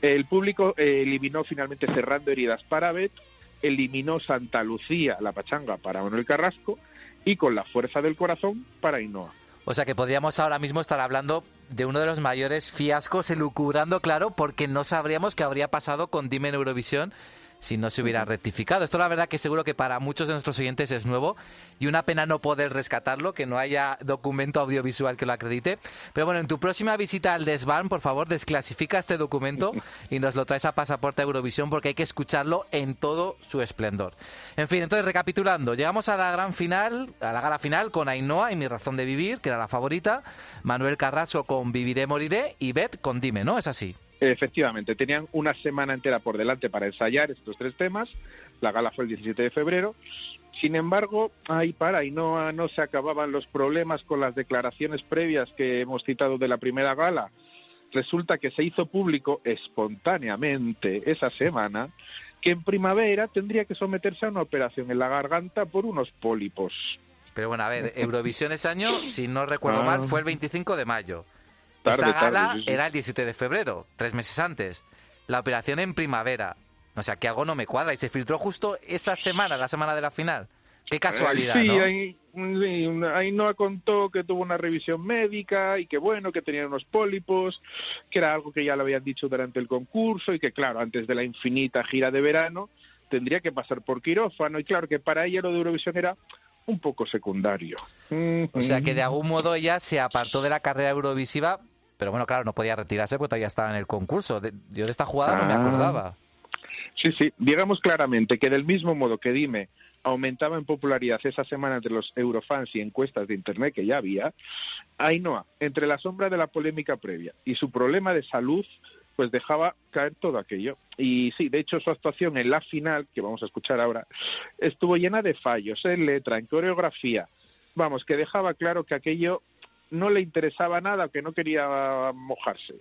el público eliminó finalmente cerrando heridas para Bet, eliminó Santa Lucía, la pachanga, para Manuel Carrasco y con la fuerza del corazón para Ainhoa. O sea que podríamos ahora mismo estar hablando de uno de los mayores fiascos, elucubrando, claro, porque no sabríamos qué habría pasado con Dime en Eurovisión si no se hubiera rectificado. Esto la verdad que seguro que para muchos de nuestros oyentes es nuevo y una pena no poder rescatarlo, que no haya documento audiovisual que lo acredite. Pero bueno, en tu próxima visita al desván, por favor, desclasifica este documento y nos lo traes a Pasaporte Eurovisión porque hay que escucharlo en todo su esplendor. En fin, entonces recapitulando, llegamos a la gran final, a la gala final con Ainhoa y Mi Razón de Vivir, que era la favorita, Manuel Carrasco con Viviré, Moriré y Beth con Dime, ¿no? Es así. Efectivamente, tenían una semana entera por delante para ensayar estos tres temas. La gala fue el 17 de febrero. Sin embargo, ahí para Ainhoa no se acababan los problemas con las declaraciones previas que hemos citado de la primera gala. Resulta que se hizo público espontáneamente esa semana que en primavera tendría que someterse a una operación en la garganta por unos pólipos. Pero bueno, a ver, Eurovisión ese año, si no recuerdo Ah. mal, fue el 25 de mayo. Tarde, Esta gala tarde, sí, sí. era el 17 de febrero, tres meses antes. La operación en primavera. O sea, que algo no me cuadra. Y se filtró justo esa semana, la semana de la final. Qué casualidad, Eh, sí, ¿no? ahí, sí, una- Ainhoa contó que tuvo una revisión médica y que bueno, que tenía unos pólipos, que era algo que ya le habían dicho durante el concurso y que claro, antes de la infinita gira de verano tendría que pasar por quirófano y claro que para ella lo de Eurovisión era un poco secundario. O sea, que de algún modo ella se apartó de la carrera eurovisiva, pero bueno, claro, no podía retirarse porque todavía estaba en el concurso. De- yo de esta jugada no me Ah. acordaba. Sí, sí, digamos claramente que del mismo modo que Dime aumentaba en popularidad esa semana entre los eurofans y encuestas de Internet que ya había, Ainhoa, entre la sombra de la polémica previa y su problema de salud, pues dejaba caer todo aquello. Y sí, de hecho su actuación en la final, que vamos a escuchar ahora, estuvo llena de fallos en letra, en coreografía. Vamos, que dejaba claro que aquello no le interesaba nada, que no quería mojarse.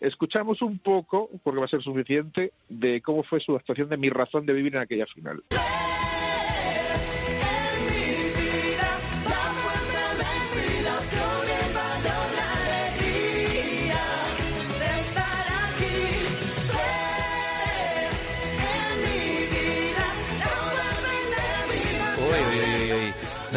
Escuchamos un poco, porque va a ser suficiente, de cómo fue su actuación de mi razón de vivir en aquella final.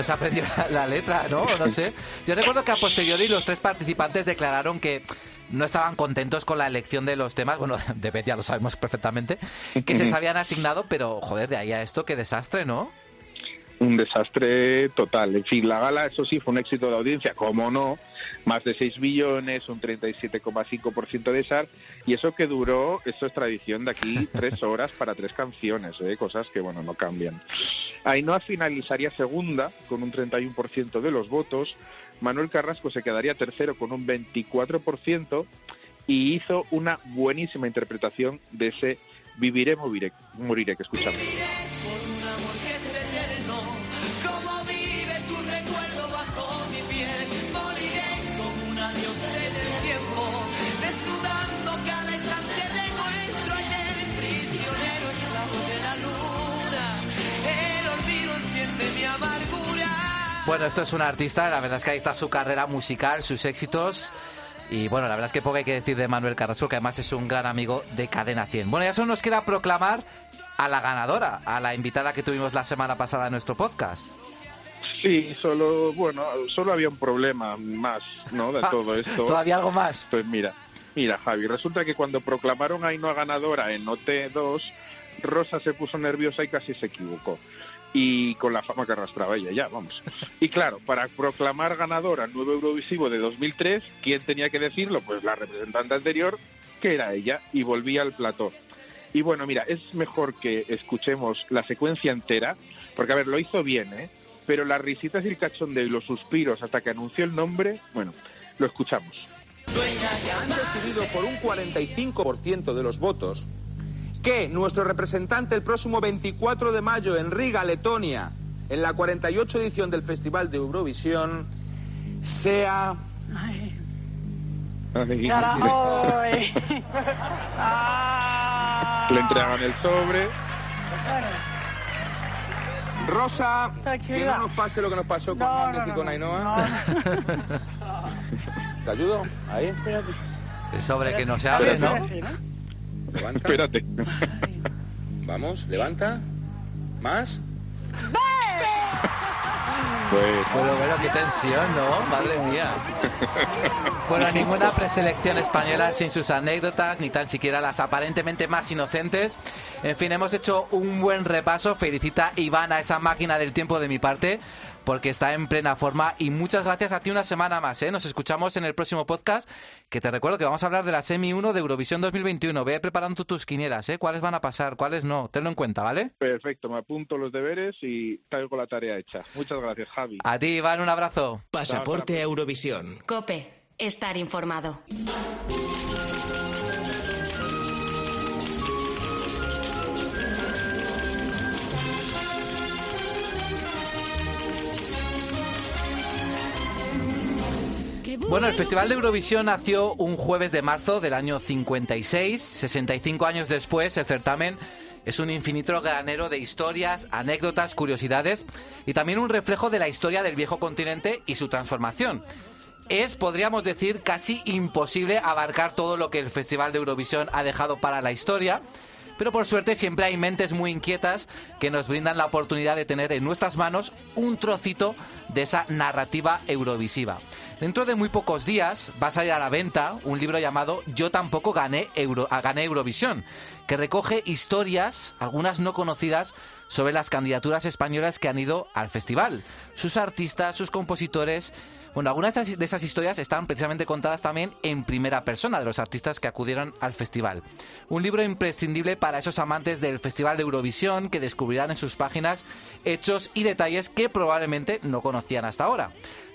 No se aprendió la, la letra, ¿no? No sé. Yo recuerdo que a posteriori los tres participantes declararon que no estaban contentos con la elección de los temas. Bueno, de Beth ya lo sabemos perfectamente. Que se les habían asignado, pero joder, de ahí a esto, qué desastre, ¿no? Un desastre total. En fin, la gala, eso sí, fue un éxito de audiencia, como no, más de 6 billones, un 37,5% de SAR, y eso que duró, esto es tradición de aquí, tres horas para tres canciones, ¿eh? cosas que, bueno, no cambian. Ainhoa finalizaría segunda con un 31% de los votos, Manuel Carrasco se quedaría tercero con un 24%, y hizo una buenísima interpretación de ese Viviré, moriré, moriré que escuchamos. Bueno, esto es un artista, la verdad es que ahí está su carrera musical, sus éxitos. Y bueno, la verdad es que poco hay que decir de Manuel Carrasco, que además es un gran amigo de Cadena 100. Bueno, ya solo nos queda proclamar a la ganadora, a la invitada que tuvimos la semana pasada en nuestro podcast. Sí, solo, bueno, solo había un problema más, ¿no? De todo esto. ¿Todavía algo más? Pues mira, mira, Javi, resulta que cuando proclamaron a Ainhoa ganadora en OT2, Rosa se puso nerviosa y casi se equivocó. Y con la fama que arrastraba ella, ya, vamos. Y claro, para proclamar ganadora al nuevo Eurovisivo de 2003, ¿quién tenía que decirlo? Pues la representante anterior, que era ella, y volvía al plató. Y bueno, mira, es mejor que escuchemos la secuencia entera, porque a ver, lo hizo bien, ¿eh? Pero las risitas y el cachondeo y los suspiros hasta que anunció el nombre, bueno, lo escuchamos. han decidido por un 45% de los votos que nuestro representante el próximo 24 de mayo en Riga, Letonia, en la 48 edición del Festival de Eurovisión, sea... Ay, eh. Le entregan el sobre. Rosa, que no nos pase lo que nos pasó con No, Méndez no, y con no. Ainhoa. ¿Te ayudo? Ahí. Espérate. El sobre que no se abre, ¿no? Levanta. Espérate. Vamos, levanta. Más. Pues, Bueno, bueno, qué tensión, ¿no? Madre mía. Bueno, ninguna preselección española sin sus anécdotas, ni tan siquiera las aparentemente más inocentes. En fin, hemos hecho un buen repaso. Felicita Iván a esa máquina del tiempo de mi parte, porque está en plena forma. Y muchas gracias a ti una semana más, ¿eh? Nos escuchamos en el próximo podcast, que te recuerdo que vamos a hablar de la Semi 1 de Eurovisión 2021. Ve preparando tus quinielas, ¿eh? ¿Cuáles van a pasar, cuáles no? Tenlo en cuenta, ¿vale? perfecto, me apunto los deberes y traigo la tarea hecha. Muchas gracias, Javi. A ti, Iván, un abrazo. Pasaporte a Eurovisión. Cope, estar informado. Bueno, el Festival de Eurovisión nació un jueves de marzo del año 56. 65 años después, el certamen es un infinito granero de historias, anécdotas, curiosidades y también un reflejo de la historia del viejo continente y su transformación. Es, podríamos decir, casi imposible abarcar todo lo que el Festival de Eurovisión ha dejado para la historia, pero por suerte siempre hay mentes muy inquietas que nos brindan la oportunidad de tener en nuestras manos un trocito de esa narrativa eurovisiva. Dentro de muy pocos días va a salir a la venta un libro llamado Yo tampoco ah, gané Eurovisión, que recoge historias, algunas no conocidas, sobre las candidaturas españolas que han ido al festival, sus artistas, sus compositores. Bueno, algunas de esas historias están precisamente contadas también en primera persona de los artistas que acudieron al festival. Un libro imprescindible para esos amantes del Festival de Eurovisión que descubrirán en sus páginas hechos y detalles que probablemente no conocían hasta ahora.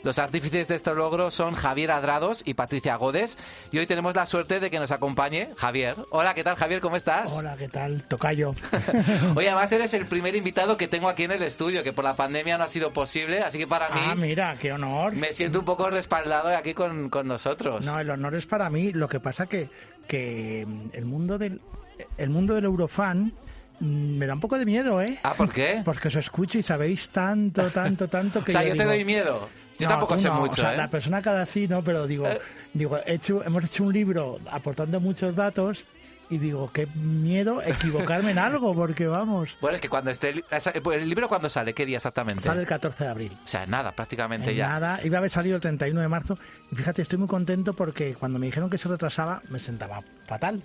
Los artífices de este logro son Javier Adrados y Patricia Godes. Y hoy tenemos la suerte de que nos acompañe Javier. Hola, ¿qué tal Javier? ¿Cómo estás? Hola, ¿qué tal? Tocayo. Oye, además eres el primer invitado que tengo aquí en el estudio, que por la pandemia no ha sido posible, así que para mí... Ah, mira, qué honor. Me siento un poco respaldado aquí con, con nosotros. No, el honor es para mí. Lo que pasa que, que mm, el mundo del el mundo del Eurofan mm, me da un poco de miedo, ¿eh? Ah, ¿por qué? Porque os escucho y sabéis tanto, tanto, tanto que o sea, yo, digo, te doy miedo. Yo No, tampoco sé no, mucho, o sea, ¿eh? La persona cada sí, ¿no? Pero digo, digo he hecho, hemos hecho un libro aportando muchos datos y digo, qué miedo equivocarme en algo, porque vamos. Bueno, es que cuando esté... el- ¿El libro cuándo sale? ¿Qué día exactamente? Sale el 14 de abril. O sea, nada, prácticamente En ya. Nada, iba a haber salido el 31 de marzo. Y fíjate, estoy muy contento porque cuando me dijeron que se retrasaba, me sentaba fatal.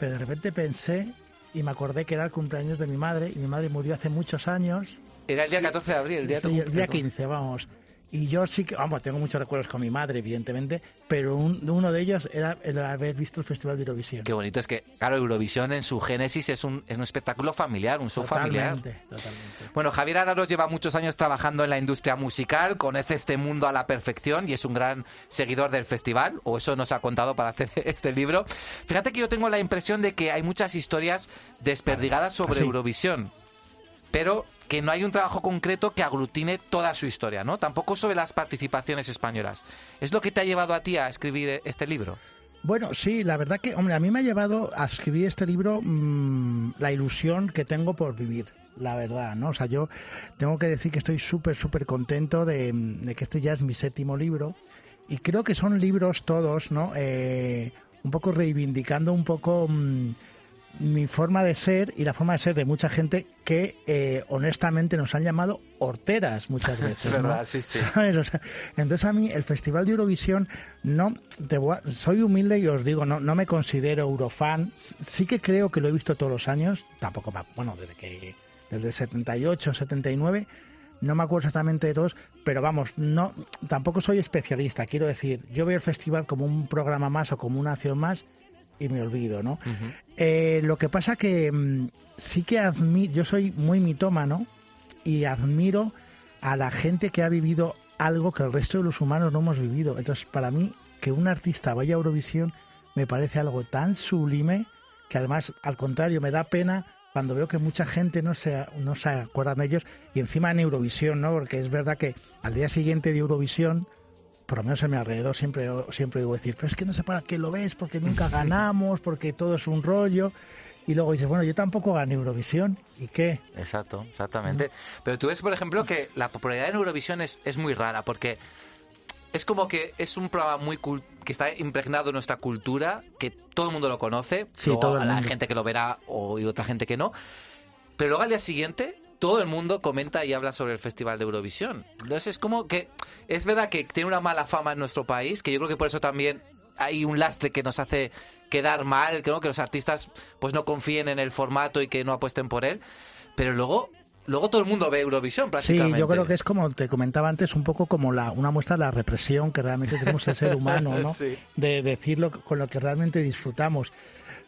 Pero de repente pensé y me acordé que era el cumpleaños de mi madre. Y mi madre murió hace muchos años. Era el día 14 de abril, el día Sí, el día cumpleaños. 15, vamos. Y yo sí que, vamos, tengo muchos recuerdos con mi madre, evidentemente, pero un- uno de ellos era el haber visto el Festival de Eurovisión. Qué bonito, es que, claro, Eurovisión en su génesis es un, es un espectáculo familiar, un show familiar. Totalmente, totalmente. Bueno, Javier Adaros lleva muchos años trabajando en la industria musical, conoce este mundo a la perfección y es un gran seguidor del festival, o eso nos ha contado para hacer este libro. Fíjate que yo tengo la impresión de que hay muchas historias desperdigadas sobre Sí. Eurovisión, pero que no hay un trabajo concreto que aglutine toda su historia, ¿no? Tampoco sobre las participaciones españolas. ¿Es lo que te ha llevado a ti a escribir este libro? Bueno, sí, la verdad que, hombre, a mí me ha llevado a escribir este libro mm, la ilusión que tengo por vivir, la verdad, ¿no? O sea, yo tengo que decir que estoy súper, súper contento de, que este ya es mi séptimo libro y creo que son libros todos, ¿no? Eh, un poco reivindicando un poco mm, mi forma de ser y la forma de ser de mucha gente que eh, honestamente nos han llamado horteras muchas veces. Es verdad, ¿no? sí, sí. ¿Sabes? O sea, entonces a mí el Festival de Eurovisión no te voy a- soy humilde y os digo no no me considero eurofan sí que creo que lo he visto todos los años tampoco bueno desde que desde el 78 79 no me acuerdo exactamente de todos pero vamos no tampoco soy especialista quiero decir yo veo el festival como un programa más o como una acción más y me olvido no eh, lo que pasa que mm, sí que admiro, yo soy muy mitómano y admiro a la gente que ha vivido algo que el resto de los humanos no hemos vivido. Entonces, para mí, que un artista vaya a Eurovisión me parece algo tan sublime que además, al contrario, me da pena cuando veo que mucha gente no se, no se acuerda de ellos y encima en Eurovisión, ¿no? Porque es verdad que al día siguiente de Eurovisión por lo menos en mi alrededor siempre, siempre digo decir, pero es que no sé para qué lo ves, porque nunca ganamos, porque todo es un rollo. Y luego dices, bueno, yo tampoco gané Eurovisión. ¿Y qué? Exacto, exactamente. Pero tú ves, por ejemplo, que la popularidad en Eurovisión es, es muy rara, porque es como que es un programa muy cul- que está impregnado en nuestra cultura, que todo el mundo lo conoce, Sí, todo a la gente que lo verá o y otra gente que no, pero luego al día siguiente todo el mundo comenta y habla sobre el Festival de Eurovisión. Entonces es como que es verdad que tiene una mala fama en nuestro país, que yo creo que por eso también hay un lastre que nos hace quedar mal, que, ¿no? que los artistas pues no confíen en el formato y que no apuesten por él, pero luego luego todo el mundo ve Eurovisión Sí, prácticamente. yo creo que es como te comentaba antes, un poco como la, una muestra de la represión que realmente tenemos el ser humano, ¿no? Sí. De decirlo con lo que realmente disfrutamos.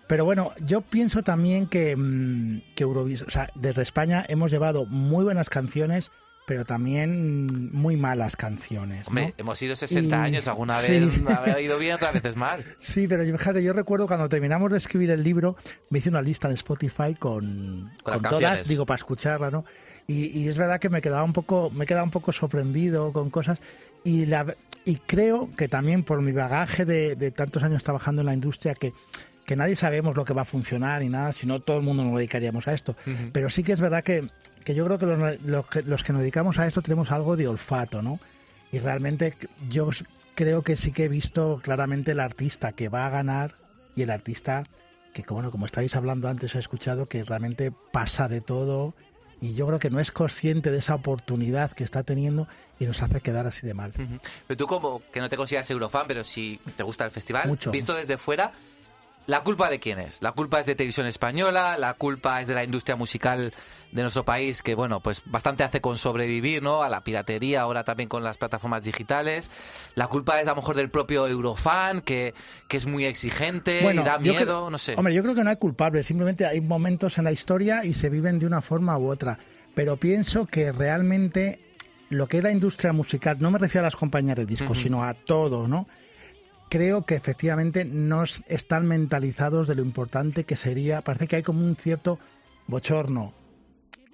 Pero bueno, yo pienso también que, mm, que Eurovisión, o sea, desde España hemos llevado muy buenas canciones, pero también muy malas canciones. ¿no? Hombre, hemos ido 60 Y- años, alguna sí. vez habrá ido bien, otras veces mal. Sí, pero fíjate, yo recuerdo cuando terminamos de escribir el libro, me hice una lista en Spotify con, Con todas, digo, para escucharla, ¿no? Y, y es verdad que me quedaba un poco, me quedaba un poco sorprendido con cosas y la y creo que también por mi bagaje de, de tantos años trabajando en la industria que que nadie sabemos lo que va a funcionar ni nada, si no todo el mundo nos dedicaríamos a esto. Pero sí que es verdad que, que yo creo que los, los que los que nos dedicamos a esto tenemos algo de olfato, ¿no? Y realmente yo creo que sí que he visto claramente el artista que va a ganar y el artista que, como, bueno, como estáis hablando antes, he escuchado que realmente pasa de todo y yo creo que no es consciente de esa oportunidad que está teniendo y nos hace quedar así de mal. Pero tú como que no te consideras eurofan, pero si te gusta el festival, Mucho. visto desde fuera, ¿la culpa de quién es? ¿La culpa es de Televisión Española? ¿La culpa es de la industria musical de nuestro país que, bueno, pues bastante hace con sobrevivir, ¿no? A la piratería, ahora también con las plataformas digitales. ¿La culpa es a lo mejor del propio eurofan, que, que es muy exigente y da miedo? creo- no sé. Hombre, yo creo que no hay culpables, simplemente hay momentos en la historia y se viven de una forma u otra. Pero pienso que realmente lo que es la industria musical, no me refiero a las compañías de discos, sino a todo, ¿no? Creo que efectivamente no están mentalizados de lo importante que sería. Parece que hay como un cierto bochorno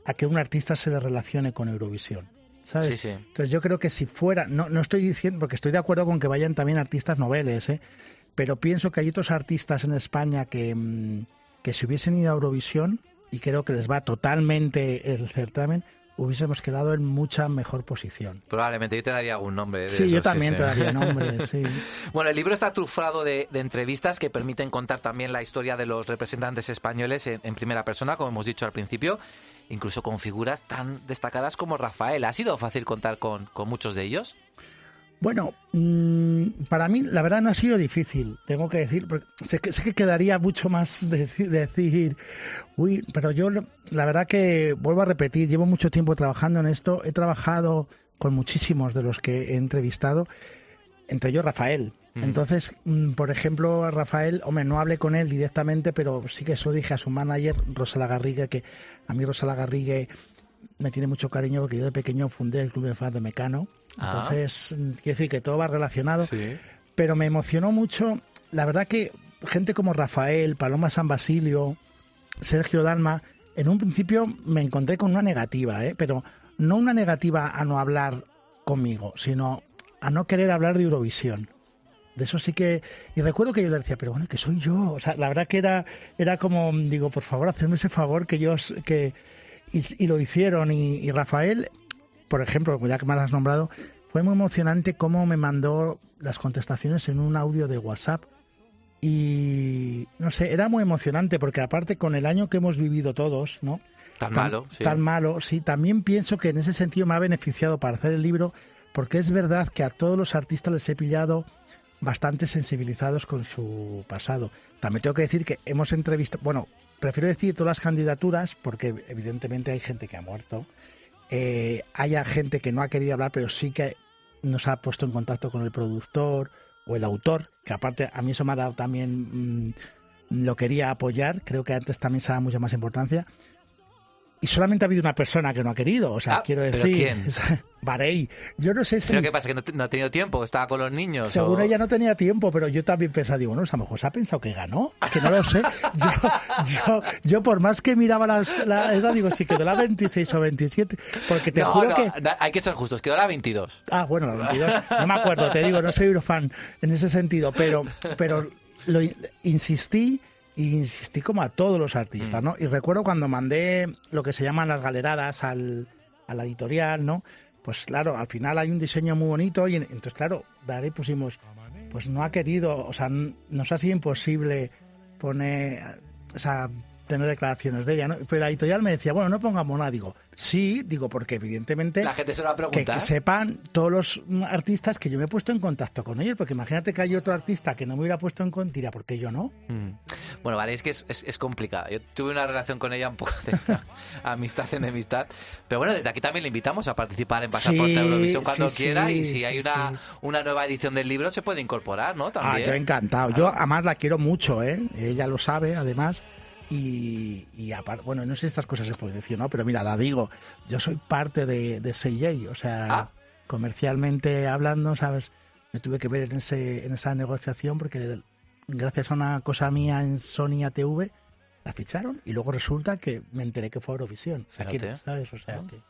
a que un artista se le relacione con Eurovisión. ¿Sabes? Sí, sí. Entonces yo creo que si fuera, no, no estoy diciendo, porque estoy de acuerdo con que vayan también artistas noveles, ¿eh? pero pienso que hay otros artistas en España que, mm, que si hubiesen ido a Eurovisión, y creo que les va totalmente el certamen, hubiésemos quedado en mucha mejor posición. Probablemente yo te daría algún nombre. de Sí, esos, yo también sí. te daría nombres, sí. Bueno, el libro está trufado de, de entrevistas que permiten contar también la historia de los representantes españoles en, en primera persona, como hemos dicho al principio, incluso con figuras tan destacadas como Rafael. ¿Ha sido fácil contar con, con muchos de ellos? Bueno, mm, para mí la verdad no ha sido difícil, tengo que decir, porque sé que, sé que quedaría mucho más deci- decir, uy, pero yo la verdad que vuelvo a repetir, llevo mucho tiempo trabajando en esto, he trabajado con muchísimos de los que he entrevistado, entre ellos Rafael. Mm. Entonces, mm, por ejemplo, a Rafael, hombre, no hablé con él directamente, pero sí que se lo dije a su manager, Rosa Lagarrigue, que a mí Rosa Lagarrigue me tiene mucho cariño porque yo de pequeño fundé el club de fans de Mecano. Ah. Entonces, mm, quiero decir que todo va relacionado. Sí. Pero me emocionó mucho, la verdad que gente como Rafael, Paloma San Basilio, Sergio Dalma, en un principio me encontré con una negativa, ¿eh? pero no una negativa a no hablar conmigo, sino a no querer hablar de Eurovisión. De eso sí que... Y recuerdo que yo le decía, pero bueno, que soy yo. O sea, la verdad que era, era como, digo, por favor, hacerme ese favor que yo... os- Que, y, y lo hicieron. Y, y Rafael, por ejemplo, ya que me has nombrado, fue muy emocionante cómo me mandó las contestaciones en un audio de WhatsApp. Y no sé, era muy emocionante porque aparte con el año que hemos vivido todos, ¿no? Tan malo, sí. Tan malo, sí. También pienso que en ese sentido me ha beneficiado para hacer el libro porque es verdad que a todos los artistas les he pillado bastante sensibilizados con su pasado. También tengo que decir que hemos entrevistado, bueno, prefiero decir todas las candidaturas porque evidentemente hay gente que ha muerto, eh, haya gente que no ha querido hablar, pero sí que nos ha puesto en contacto con el productor o el autor, que aparte a mí eso me ha dado también, mm, lo quería apoyar, creo que antes también se da mucha más importancia. Y solamente ha habido una persona que no ha querido, o sea, Ah, quiero decir... ¿pero quién? Yo no sé si... ¿Pero qué pasa? ¿Que no, no ha tenido tiempo? ¿Estaba con los niños? Según o- ella no tenía tiempo, pero yo también pensaba, digo, no, a lo mejor se ha pensado que ganó, que no lo sé. Yo, yo, yo por más que miraba las, la, esa, digo, si quedó la 26 o 27, porque te no, juro no, que... hay que ser justos. Quedó la 22. Ah, bueno, la 22. No me acuerdo, te digo, no soy eurofan en ese sentido, pero, pero lo in- insistí y insistí como a todos los artistas, ¿no? Y recuerdo cuando mandé lo que se llaman las galeradas al, a la editorial, ¿no? Pues claro, al final hay un diseño muy bonito y en- entonces, claro, ahí pusimos, pues no ha querido, o sea, nos ha sido imposible poner, o sea, tener declaraciones de ella, ¿no? Pero la editorial me decía, bueno, no pongamos nada, digo, sí, digo, porque evidentemente La gente se lo va a que, preguntar. que sepan todos los mm, artistas que yo me he puesto en contacto con ellos, porque imagínate que hay otro artista que no me hubiera puesto en contacto, dirá, ¿por qué yo no? Mm. Bueno, vale, es que es, es, es complicado. Yo tuve una relación con ella un poco de amistad en enemistad. Pero bueno, desde aquí también le invitamos a participar en Pasaporte Sí, Eurovisión cuando sí, quiera. sí, y si hay una, sí. una nueva edición del libro, se puede incorporar, ¿no? Ah, También. yo encantado. Yo además la quiero mucho, ¿eh? Ella lo sabe, además. Y, y aparte, bueno, no sé si estas cosas se pueden decir, ¿no? Pero mira, la digo, yo soy parte de, de CJ, o sea, Ah. comercialmente hablando, ¿sabes? Me tuve que ver en, ese, en esa negociación porque gracias a una cosa mía en Sony ATV la ficharon y luego resulta que me enteré que fue Eurovisión. Fíjate. ¿sabes? O sea, que...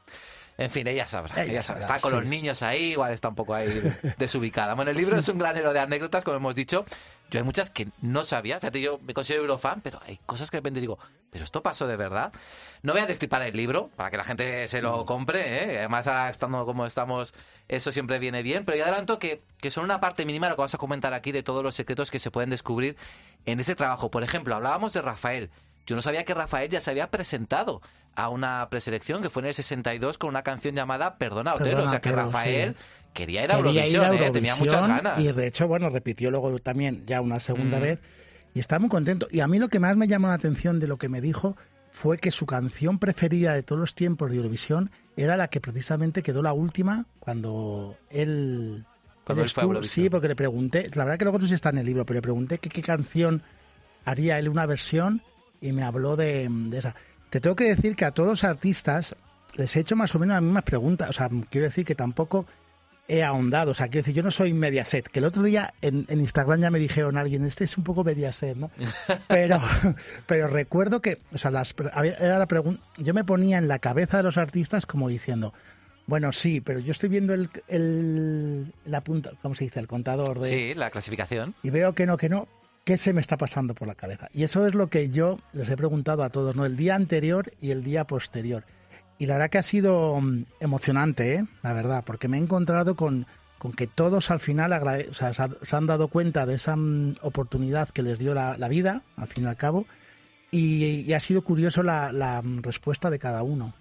En fin, ella sabrá. Ella Ella sabrá. Está con sí. los niños ahí, igual está un poco ahí desubicada. Bueno, el libro es un granero de anécdotas, como hemos dicho. Yo hay muchas que no sabía. Fíjate, yo me considero eurofan, pero hay cosas que de repente digo, ¿pero esto pasó de verdad? No voy a destripar el libro para que la gente se lo compre, ¿eh? Además, ahora estando como estamos, eso siempre viene bien. Pero yo adelanto que, que son una parte mínima lo que vamos a comentar aquí de todos los secretos que se pueden descubrir en ese trabajo. Por ejemplo, hablábamos de Rafael. Yo no sabía que Rafael ya se había presentado a una preselección que fue en el 62 con una canción llamada Perdona Otero. Perdona, o sea que Rafael sí. Quería ir a Eurovisión, ¿eh? tenía muchas ganas. Y de hecho, bueno, repitió luego también ya una segunda Mm. vez y estaba muy contento. Y a mí lo que más me llamó la atención de lo que me dijo fue que su canción preferida de todos los tiempos de Eurovisión era la que precisamente quedó la última cuando él... Cuando él él fue a. Sí, porque le pregunté, la verdad que luego no sé si está en el libro, pero le pregunté que qué canción haría él una versión y me habló de, de esa. Te tengo que decir que a todos los artistas les he hecho más o menos las mismas preguntas. O sea, quiero decir que tampoco he ahondado. O sea, quiero decir, yo no soy Mediaset. Que el otro día en, en Instagram ya me dijeron alguien, este es un poco Mediaset, ¿no? Pero, pero recuerdo que, o sea, las, era la pregunta. Yo me ponía en la cabeza de los artistas como diciendo. Bueno, sí, pero yo estoy viendo el, el la punta, ¿cómo se dice? El contador de, Sí, la clasificación. y veo que no, que no, ¿qué se me está pasando por la cabeza? Y eso es lo que yo les he preguntado a todos, ¿no? El día anterior y el día posterior. Y la verdad que ha sido mm, emocionante, ¿eh? La verdad, porque me he encontrado con, con que todos al final o sea, se han dado cuenta de esa mm, oportunidad que les dio la, la vida, al fin y al cabo, y, y ha sido curioso la, la, respuesta de cada uno.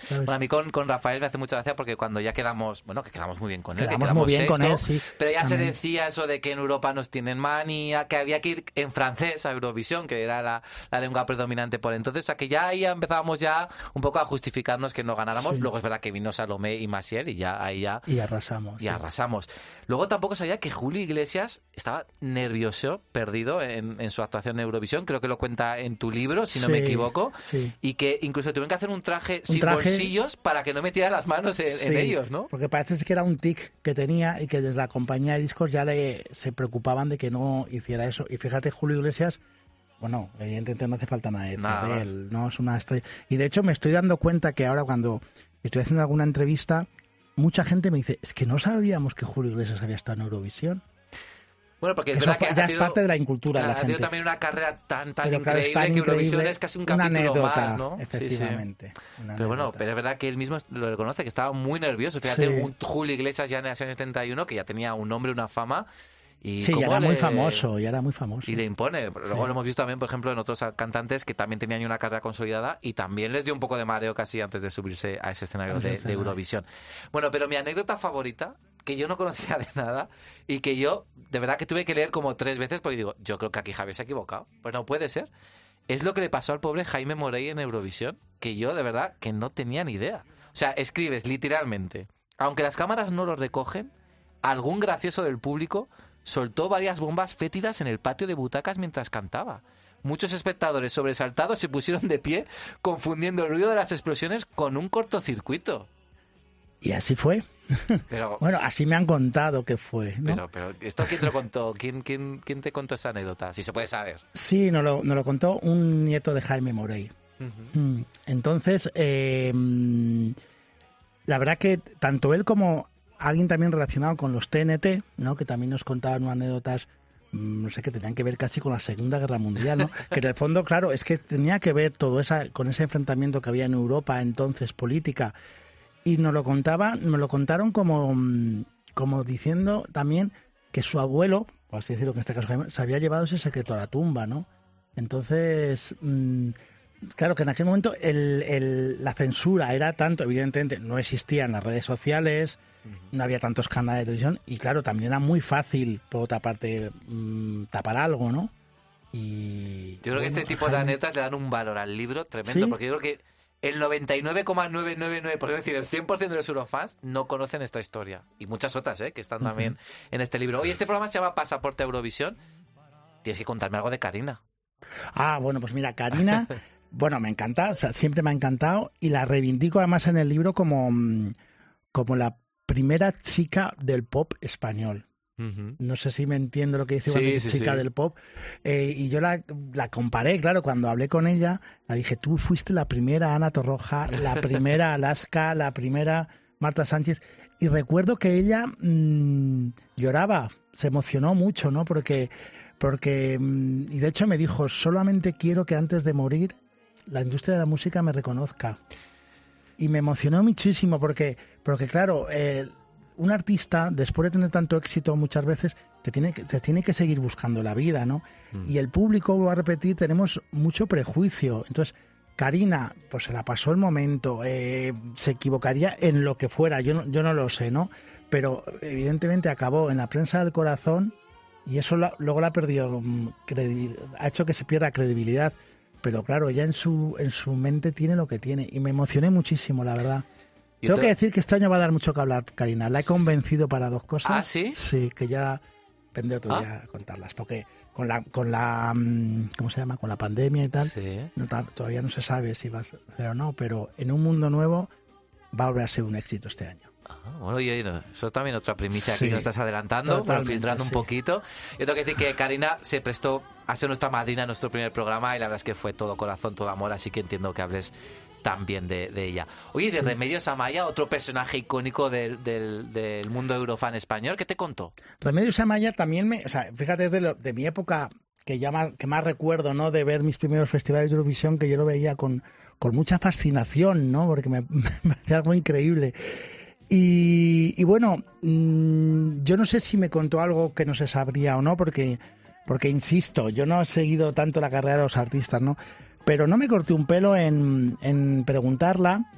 ¿sabes? Bueno, a mí con, con Rafael me hace mucha gracia porque cuando ya quedamos, bueno, que quedamos muy bien con él, que Quedamos quedamos muy bien con sexto, él, sí, pero ya se también. decía eso de que en Europa nos tienen manía, que había que ir en francés a Eurovisión, que era la, la lengua predominante por entonces, o sea que ya ahí empezábamos ya un poco a justificarnos que no ganáramos, Sí. luego es verdad que vino Salomé y Maciel y ya ahí ya Y arrasamos. y sí. arrasamos. Luego tampoco sabía que Julio Iglesias estaba nervioso, perdido en, en su actuación en Eurovisión. Creo que lo cuenta en tu libro, si no me equivoco. sí. Y que incluso tuvieron que hacer un traje sin traje- bolsillos para que no metiera las manos en, ellos, ¿no? Porque parece que era un tic que tenía y que desde la compañía de discos ya le se preocupaban de que no hiciera eso. Y fíjate, Julio Iglesias, bueno, evidentemente no hace falta nada de, Nada de él, no es una estrella. Y de hecho me estoy dando cuenta que ahora cuando estoy haciendo alguna entrevista, mucha gente me dice, es que no sabíamos que Julio Iglesias había estado en Eurovisión. Bueno, porque es verdad que ya ha es parte de la incultura de la ha tenido gente. también una carrera tan, tan increíble que Eurovisión es casi un capítulo anécdota, más, ¿no? Efectivamente, Pero bueno, pero es verdad que él mismo lo reconoce, que estaba muy nervioso. Fíjate, un Julio Iglesias ya en el año 71, que ya tenía un nombre, una fama. Y Sí, ya era muy le- famoso, ya era muy famoso. Y le impone. Luego Sí. lo hemos visto también, por ejemplo, en otros cantantes que también tenían una carrera consolidada y también les dio un poco de mareo casi antes de subirse a ese escenario de, de. Eurovisión. Bueno, pero mi anécdota favorita, que yo no conocía de nada y que yo de verdad que tuve que leer como tres veces porque digo, yo creo que aquí Javier se ha equivocado. Pues no puede ser. Es lo que le pasó al pobre Jaime Morey en Eurovisión, que yo de verdad que no tenía ni idea. O sea, escribes literalmente, aunque las cámaras no lo recogen, algún gracioso del público soltó varias bombas fétidas en el patio de butacas mientras cantaba. Muchos espectadores sobresaltados se pusieron de pie, confundiendo el ruido de las explosiones con un cortocircuito. Y así fue. Pero, Bueno, así me han contado que fue. ¿no? pero, pero, ¿esto quién te lo contó? ¿Quién, quién, quién te contó esa anécdota? Si se puede saber. Sí, nos lo, nos lo contó un nieto de Jaime Morey. Mm, Entonces, eh, la verdad que tanto él como alguien también relacionado con los TNT, ¿no? que también nos contaban unas anécdotas, mm, no sé, que tenían que ver casi con la Segunda Guerra Mundial, ¿no? que en el fondo, claro, es que tenía que ver todo esa, con ese enfrentamiento que había en Europa entonces política. Y nos lo contaban, nos lo contaron como, mm, como diciendo también que su abuelo, por así decirlo, que en este caso se había llevado ese secreto a la tumba, ¿no? Entonces, mm, claro que en aquel momento el- el- la censura era tanto, evidentemente no existían las redes sociales, no había tantos canales de televisión y claro, también era muy fácil, por otra parte, mm, tapar algo, ¿no? Y Yo creo que este tipo de anécdotas le dan un valor al libro tremendo, ¿Sí? porque yo creo que el 99,999%, es decir, el 100% de los eurofans no conocen esta historia. Y muchas otras, ¿eh? que están también en este libro. Oye, este programa se llama Pasaporte a Eurovisión. Tienes que contarme algo de Karina. Ah, bueno, pues mira, Karina, bueno, me encanta, o sea, siempre me ha encantado y la reivindico además en el libro como, mm, como la primera chica del pop español. No sé si me entiendo lo que dice Sí, dice chica sí. del pop. Eh, y yo la, la comparé, claro, cuando hablé con ella, la dije, tú fuiste la primera Ana Torroja, la primera Alaska, la primera Marta Sánchez. Y recuerdo que ella mm, lloraba, se emocionó mucho, ¿no? Porque, porque, mm, y de hecho me dijo, solamente quiero que antes de morir la industria de la música me reconozca. Y me emocionó muchísimo porque, porque claro, eh, un artista, después de tener tanto éxito muchas veces, te tiene que, te tiene que seguir buscando la vida, ¿no? Y el público, voy a repetir, tenemos mucho prejuicio. Entonces, Karina, pues se la pasó el momento, eh, se equivocaría en lo que fuera, yo no, yo no lo sé, ¿no? Pero evidentemente acabó en la prensa del corazón y eso la- luego la ha perdido, mm, ha hecho que se pierda credibilidad. Pero claro, ella en su, en su mente tiene lo que tiene y me emocioné muchísimo, la verdad. Tengo te- que decir que este año va a dar mucho que hablar, Karina. La he convencido para dos cosas. ¿Ah, sí? Sí, que ya vendré otro Ah. día a contarlas. Porque con la, con la, mm, ¿cómo se llama? Con la pandemia y tal, Sí. no todavía no se sabe si va a ser o no, pero en un mundo nuevo va a volver a ser un éxito este año. Ah, Bueno, y eso también otra primicia Sí, que nos estás adelantando, pero filtrando un poquito. Yo tengo que decir que Karina se prestó a ser nuestra madrina en nuestro primer programa y la verdad es que fue todo corazón, todo amor, así que entiendo que hables también de, de ella. Oye, de Remedios Amaya, otro personaje icónico del, del, del mundo eurofan español, ¿qué te contó? Remedios Amaya también me, o sea, fíjate, es de, lo- de mi época que ya más, que más recuerdo, ¿no? De ver mis primeros festivales de Eurovisión, que yo lo veía con, con mucha fascinación, ¿no? Porque me, me hacía algo increíble. Y, y bueno, mm, yo no sé si me contó algo que no se sabría o no, porque, porque insisto, yo no he seguido tanto la carrera de los artistas, ¿no? Pero no me corté un pelo en, en preguntarla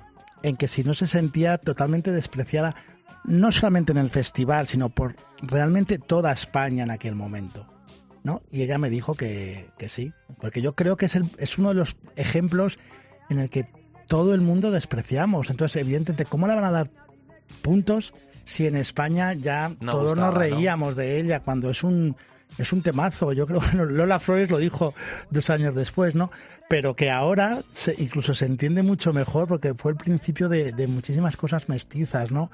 en que si no se sentía totalmente despreciada, no solamente en el festival, sino por realmente toda España en aquel momento. ¿no? Y ella me dijo que, que sí, porque yo creo que es, el, es uno de los ejemplos en el que todo el mundo despreciamos. Entonces, evidentemente, ¿cómo le van a dar puntos si en España ya No todos gustaba, nos ¿no? reíamos de ella cuando es un es un temazo? Yo creo Lola Flores lo dijo dos años después, ¿no? Pero que ahora se, incluso se entiende mucho mejor porque fue el principio de, muchísimas cosas mestizas, ¿no?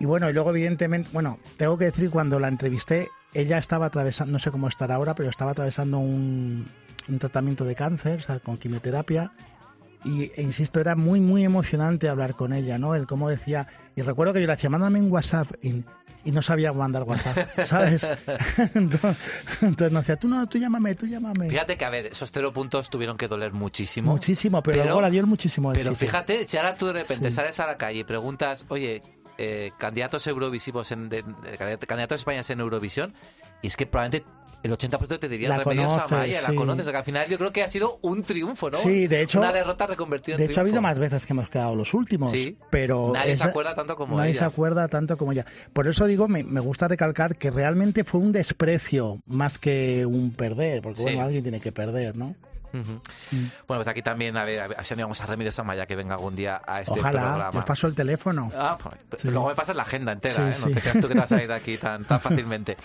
Y bueno, y luego evidentemente, bueno, tengo que decir cuando la entrevisté, ella estaba atravesando, no sé cómo estará ahora, pero estaba atravesando un, tratamiento de cáncer, o sea, con quimioterapia. Y e insisto, era muy, muy emocionante hablar con ella, ¿no? El cómo decía, y recuerdo que yo le decía, mándame un WhatsApp, y no sabía mandar WhatsApp, ¿sabes? entonces, nos decía, tú no, tú llámame, tú llámame. Fíjate que, a ver, esos cero puntos tuvieron que doler muchísimo. Muchísimo, pero, luego la dio muchísimo Pero éxito. fíjate, si ahora tú de repente Sí. sales a la calle y preguntas, oye, eh, candidatos eurovisivos, en, de- de- candidatos españoles en Eurovisión, y es que probablemente el 80% te diría La conoces, Amaya, la sí. conoces, o sea, que al final yo creo que ha sido un triunfo, ¿no? Sí, de hecho- Una derrota reconvertida en De hecho, ha habido más veces que hemos quedado los últimos. Sí. pero Nadie se acuerda tanto como nadie ella. se acuerda tanto como ella. Por eso digo, me, me gusta recalcar que realmente fue un desprecio más que un perder, porque Sí. bueno, alguien tiene que perder, ¿no? Ujú. Bueno, pues aquí también, a ver, a ver si animamos a Remedios Amaya que venga algún día a este Ojalá, programa. os paso el teléfono. Ah, pues, Sí. Luego me pasas la agenda entera, Sí, ¿eh? No te creas tú que te vas a ir de aquí tan, tan fácilmente.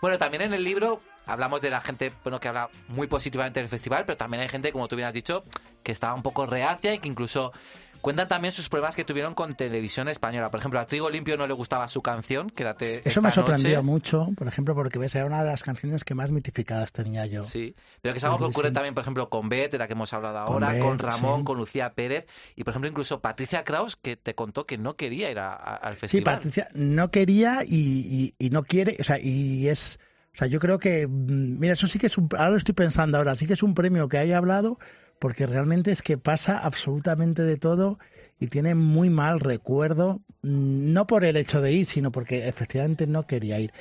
Bueno, también en el libro hablamos de la gente bueno, que habla muy positivamente del festival, pero también hay gente, como tú bien has dicho, que estaba un poco reacia y que incluso cuentan también sus problemas que tuvieron con televisión española. Por ejemplo, a Trigo Limpio no le gustaba su canción, Quédate Eso me esta sorprendió noche. mucho, por ejemplo, porque ves, era una de las canciones que más mitificadas tenía yo. Sí, pero que es algo que ocurre también, por ejemplo, con Beth, de la que hemos hablado Con ahora, Beth, con Ramón, sí. con Lucía Pérez y, por ejemplo, incluso Patricia Kraus, que te contó que no quería ir a- a- al Sí, festival. Patricia no quería y, y- y no quiere, o sea, y es, o sea, yo creo que, mm, mira, eso sí que es un, ahora lo estoy pensando ahora, sí que es un premio que haya hablado, porque realmente es que pasa absolutamente de todo y tiene muy mal recuerdo, mm, no por el hecho de ir, sino porque efectivamente no quería ir.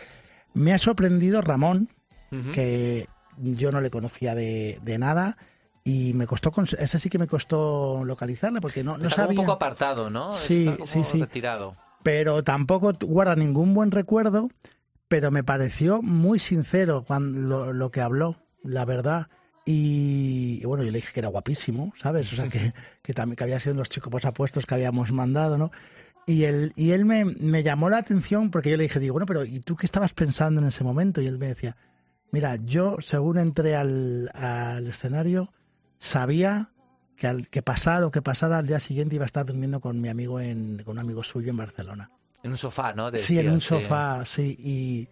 Me ha sorprendido Ramón, que yo no le conocía de, de nada. Y me costó, ese sí que me costó localizarle porque no, no Está sabía un poco apartado, ¿no? Sí, Está como sí, sí. retirado. pero tampoco guarda ningún buen recuerdo, pero me pareció muy sincero cuando lo, lo que habló, la verdad. Y, y bueno, yo le dije que era guapísimo, ¿sabes? O sea, que, que también que había sido los chicos pues, apuestos que habíamos mandado, ¿no? Y él, y él me, me llamó la atención porque yo le dije, digo, bueno, pero ¿y tú qué estabas pensando en ese momento? Y él me decía, mira, yo según entré al, al escenario, sabía que, al, que pasara o que pasara al día siguiente iba a estar durmiendo con mi amigo, en, con un amigo suyo en Barcelona. En un sofá, ¿no? sí, en un sofá, sí, y,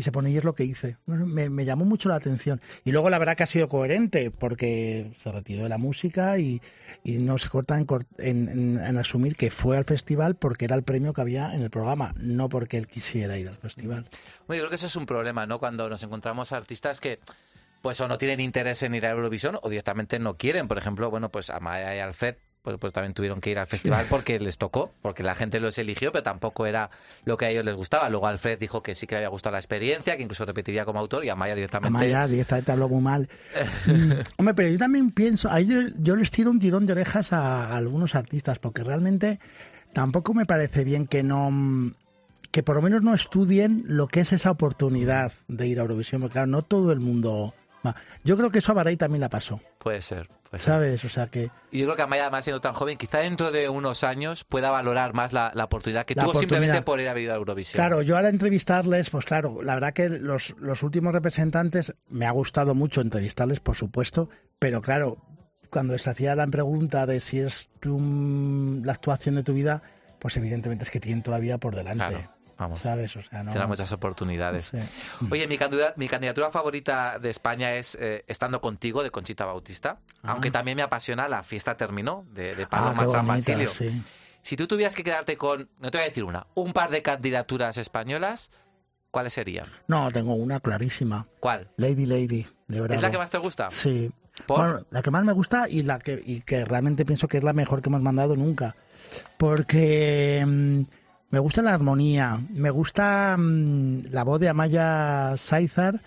y se pone y es lo que hice. Me, me llamó mucho la atención. Y luego la verdad que ha sido coherente, porque se retiró de la música y, y no se corta en, cor- en- en- en asumir que fue al festival porque era el premio que había en el programa, no porque él quisiera ir al festival. Bueno, yo creo que eso es un problema, ¿no? Cuando nos encontramos artistas que pues o no tienen interés en ir a Eurovisión o directamente no quieren. Por ejemplo, bueno, pues Amaya y Alfred pues, pues también tuvieron que ir al festival porque les tocó, porque la gente los eligió, pero tampoco era lo que a ellos les gustaba. Luego Alfred dijo que sí que le había gustado la experiencia, que incluso repetiría como autor, y Amaya directamente... Amaya directamente habló muy mal. Mm, Hombre, pero yo también pienso, ahí yo, yo les tiro un tirón de orejas a, algunos artistas, porque realmente tampoco me parece bien que no mm, que por lo menos no estudien lo que es esa oportunidad de ir a Eurovisión, porque claro, no todo el mundo. Yo creo que eso a Baray también la pasó, Puede ser, puede ser. ¿sabes? O sea que Y yo creo que Amaya, además siendo tan joven, quizá dentro de unos años pueda valorar más la, la oportunidad que La tuvo simplemente oportunidad. por ir a ir a Eurovisión. Claro, yo al entrevistarles, pues claro, la verdad que los, los últimos representantes me ha gustado mucho entrevistarles, por supuesto, pero claro, cuando se hacía la pregunta de si es tu, la actuación de tu vida, pues evidentemente es que tienen toda la vida por delante. Claro, vamos. ¿Sabes? O sea, no. Tendrá muchas oportunidades. Sí. Oye, mi candidatura, mi candidatura favorita de España es eh, Estando contigo, de Conchita Bautista. Ah. Aunque también me apasiona La fiesta terminó, de, de Ah, Paloma San Basilio. sí. Si tú tuvieras que quedarte con, no te voy a decir una, un par de candidaturas españolas, ¿cuáles serían? No, tengo una clarísima. ¿Cuál? Lady Lady, de verdad. ¿Es la que más te gusta? Sí. ¿Por? Bueno, la que más me gusta y la que y que realmente pienso que es la mejor que hemos mandado nunca. Porque mm, me gusta la armonía, me gusta mm, la voz de Amaya Saizar,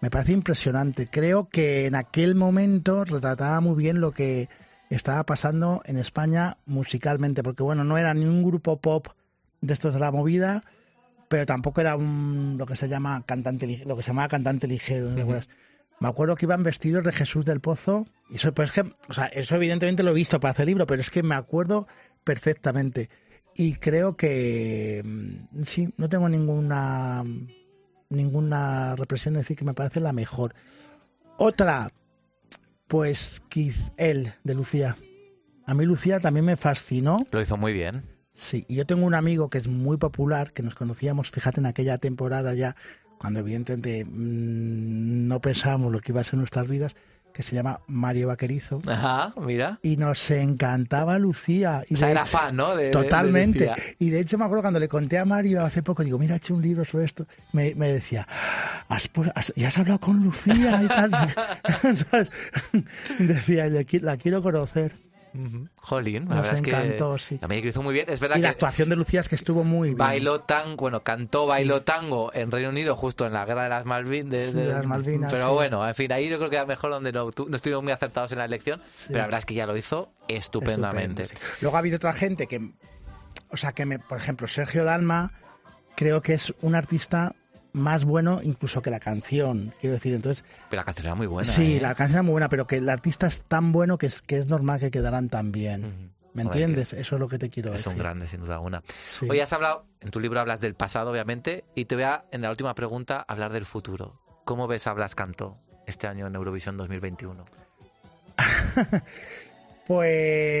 me parece impresionante. Creo que en aquel momento retrataba muy bien lo que estaba pasando en España musicalmente, porque bueno, no era ni un grupo pop de estos de la movida, pero tampoco era un lo que se llama cantante lo que se llamaba cantante ligero. ¿no te acuerdas? Me acuerdo que iban vestidos de Jesús del Pozo. Y eso, pues es que, o sea, eso evidentemente lo he visto para hacer libro, pero es que me acuerdo perfectamente. Y creo que mm, sí, no tengo ninguna ninguna represión de decir que me parece la mejor. Otra, pues Keith él de Lucía. A mí Lucía también me fascinó. Lo hizo muy bien. Sí, y yo tengo un amigo que es muy popular, que nos conocíamos, fíjate, en aquella temporada ya, cuando evidentemente mm, no pensábamos lo que iba a ser nuestras vidas, que se llama Mario Vaquerizo. Ajá, mira. Y nos encantaba Lucía. Y O sea, era hecho- fan, ¿no? De- de- de totalmente. Lucía. y de hecho me acuerdo cuando le conté a Mario hace poco, digo, mira, he hecho un libro sobre esto. Me, me decía, ¿Has, has- ¿ya has hablado con Lucía y tal? Decía, "Le qui- la quiero conocer. Jolín, la Nos verdad es que sí. también lo hizo muy bien. Es verdad Y la que actuación de Lucía es que estuvo muy bien. bailó tan, bueno, cantó, bailó tango en Reino Unido justo en la guerra de las Malvinas. De, Sí, de- de las Malvinas, Pero bueno, en fin, ahí yo creo que era mejor donde no, no estuvimos muy acertados en la elección, pero la verdad es que ya lo hizo estupendamente. Estupendo. Luego ha habido otra gente que, o sea, que me, por ejemplo, Sergio Dalma, creo que es un artista más bueno incluso que la canción. Quiero decir, entonces, Pero la canción era muy buena. sí, ¿eh? la canción es muy buena, pero que el artista es tan bueno que es, que es normal que quedaran tan bien. ¿Me entiendes? Eso es lo que te quiero Es decir. un grande, sin duda alguna. Sí. Hoy has hablado, en tu libro hablas del pasado, obviamente, y te voy a, en la última pregunta, hablar del futuro. ¿Cómo ves a Blas Cantó este año en Eurovisión 2021?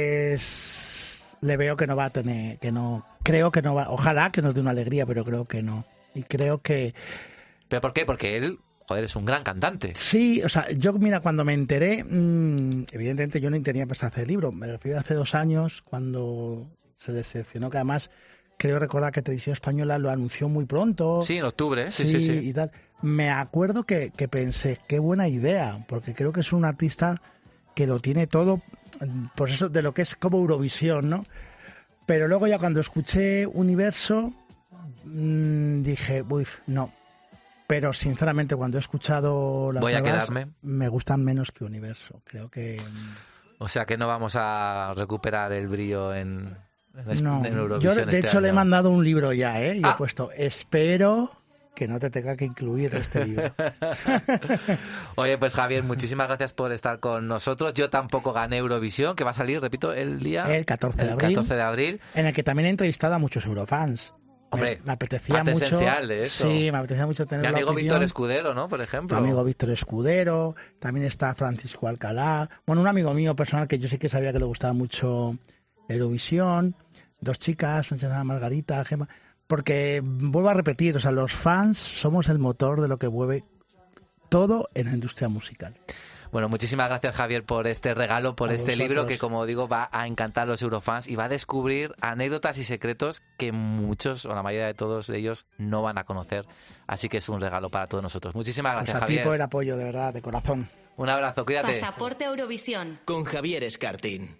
Pues le veo que no va a tener, que no, creo que no va, ojalá que nos dé una alegría, pero creo que no. Y creo que ¿Pero por qué? Porque él, joder, es un gran cantante. Sí, o sea, yo mira, cuando me enteré, mm, evidentemente yo no tenía pensado hacer el libro, me refiero a hace dos años, cuando se le seleccionó, que además creo recordar que Televisión Española lo anunció muy pronto. Sí, en octubre, sí, sí, sí. Y tal. Me acuerdo que, que pensé, qué buena idea, porque creo que es un artista que lo tiene todo, por eso de lo que es como Eurovisión, ¿no? Pero luego ya cuando escuché Universo, mm, dije, uy, no. Pero sinceramente cuando he escuchado las Voy a nuevas, quedarme. me gustan menos que Universo. Creo que O sea que no vamos a recuperar el brillo en, en, no. en Yo Eurovisión de este hecho le he mandado un libro ya, ¿eh? Y Ah. he puesto, espero que no te tenga que incluir este libro. Oye, pues Javier, muchísimas gracias por estar con nosotros. Yo tampoco gané Eurovisión, que va a salir, repito, el día... El 14 de el abril. 14 de abril. En el que también he entrevistado a muchos eurofans. Hombre, me, me apetecía parte mucho. esencial de eso. Sí, me apetecía mucho tener Mi amigo. Víctor Escudero, ¿no? Por ejemplo. amigo Víctor Escudero, también está Francisco Alcalá, bueno, un amigo mío personal que yo sí que sabía que le gustaba mucho Eurovisión, dos chicas, una se llama Margarita, Gema, porque vuelvo a repetir, o sea, los fans somos el motor de lo que mueve todo en la industria musical. Bueno, muchísimas gracias Javier por este regalo, por A este vosotros. libro que como digo va a encantar a los eurofans y va a descubrir anécdotas y secretos que muchos o la mayoría de todos ellos no van a conocer. Así que es un regalo para todos nosotros. Muchísimas Pues gracias a ti Javier. por el apoyo, de verdad, de corazón. Un abrazo, cuídate. Pasaporte Eurovisión. Con Javier Escartín.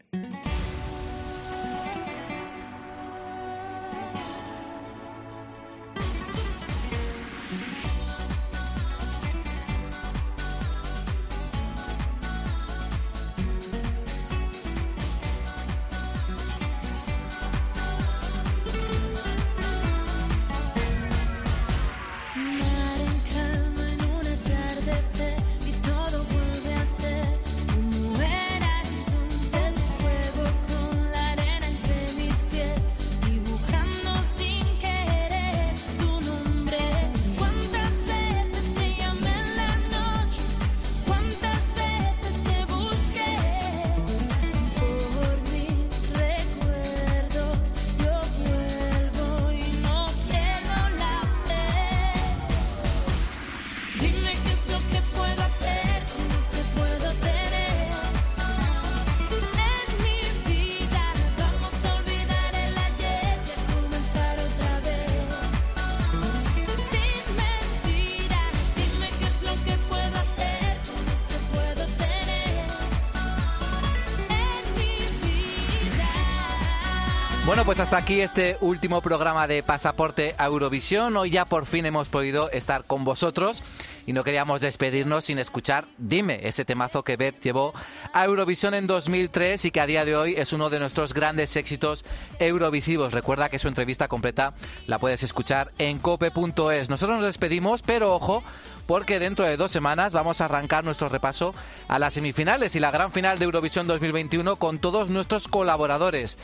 Hasta aquí este último programa de Pasaporte a Eurovisión. Hoy ya por fin hemos podido estar con vosotros y no queríamos despedirnos sin escuchar Dime, ese temazo que Beth llevó a Eurovisión en 2003 y que a día de hoy es uno de nuestros grandes éxitos eurovisivos. Recuerda que su entrevista completa la puedes escuchar en cope.es. Nosotros nos despedimos, pero ojo, porque dentro de dos semanas vamos a arrancar nuestro repaso a las semifinales y la gran final de Eurovisión 2021 con todos nuestros colaboradores.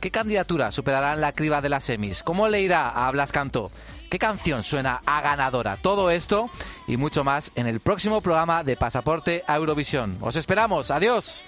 ¿Qué candidatura superarán la criba de las semis? ¿Cómo le irá a Blas Canto? ¿Qué canción suena a ganadora? Todo esto y mucho más en el próximo programa de Pasaporte a Eurovisión. Os esperamos. Adiós.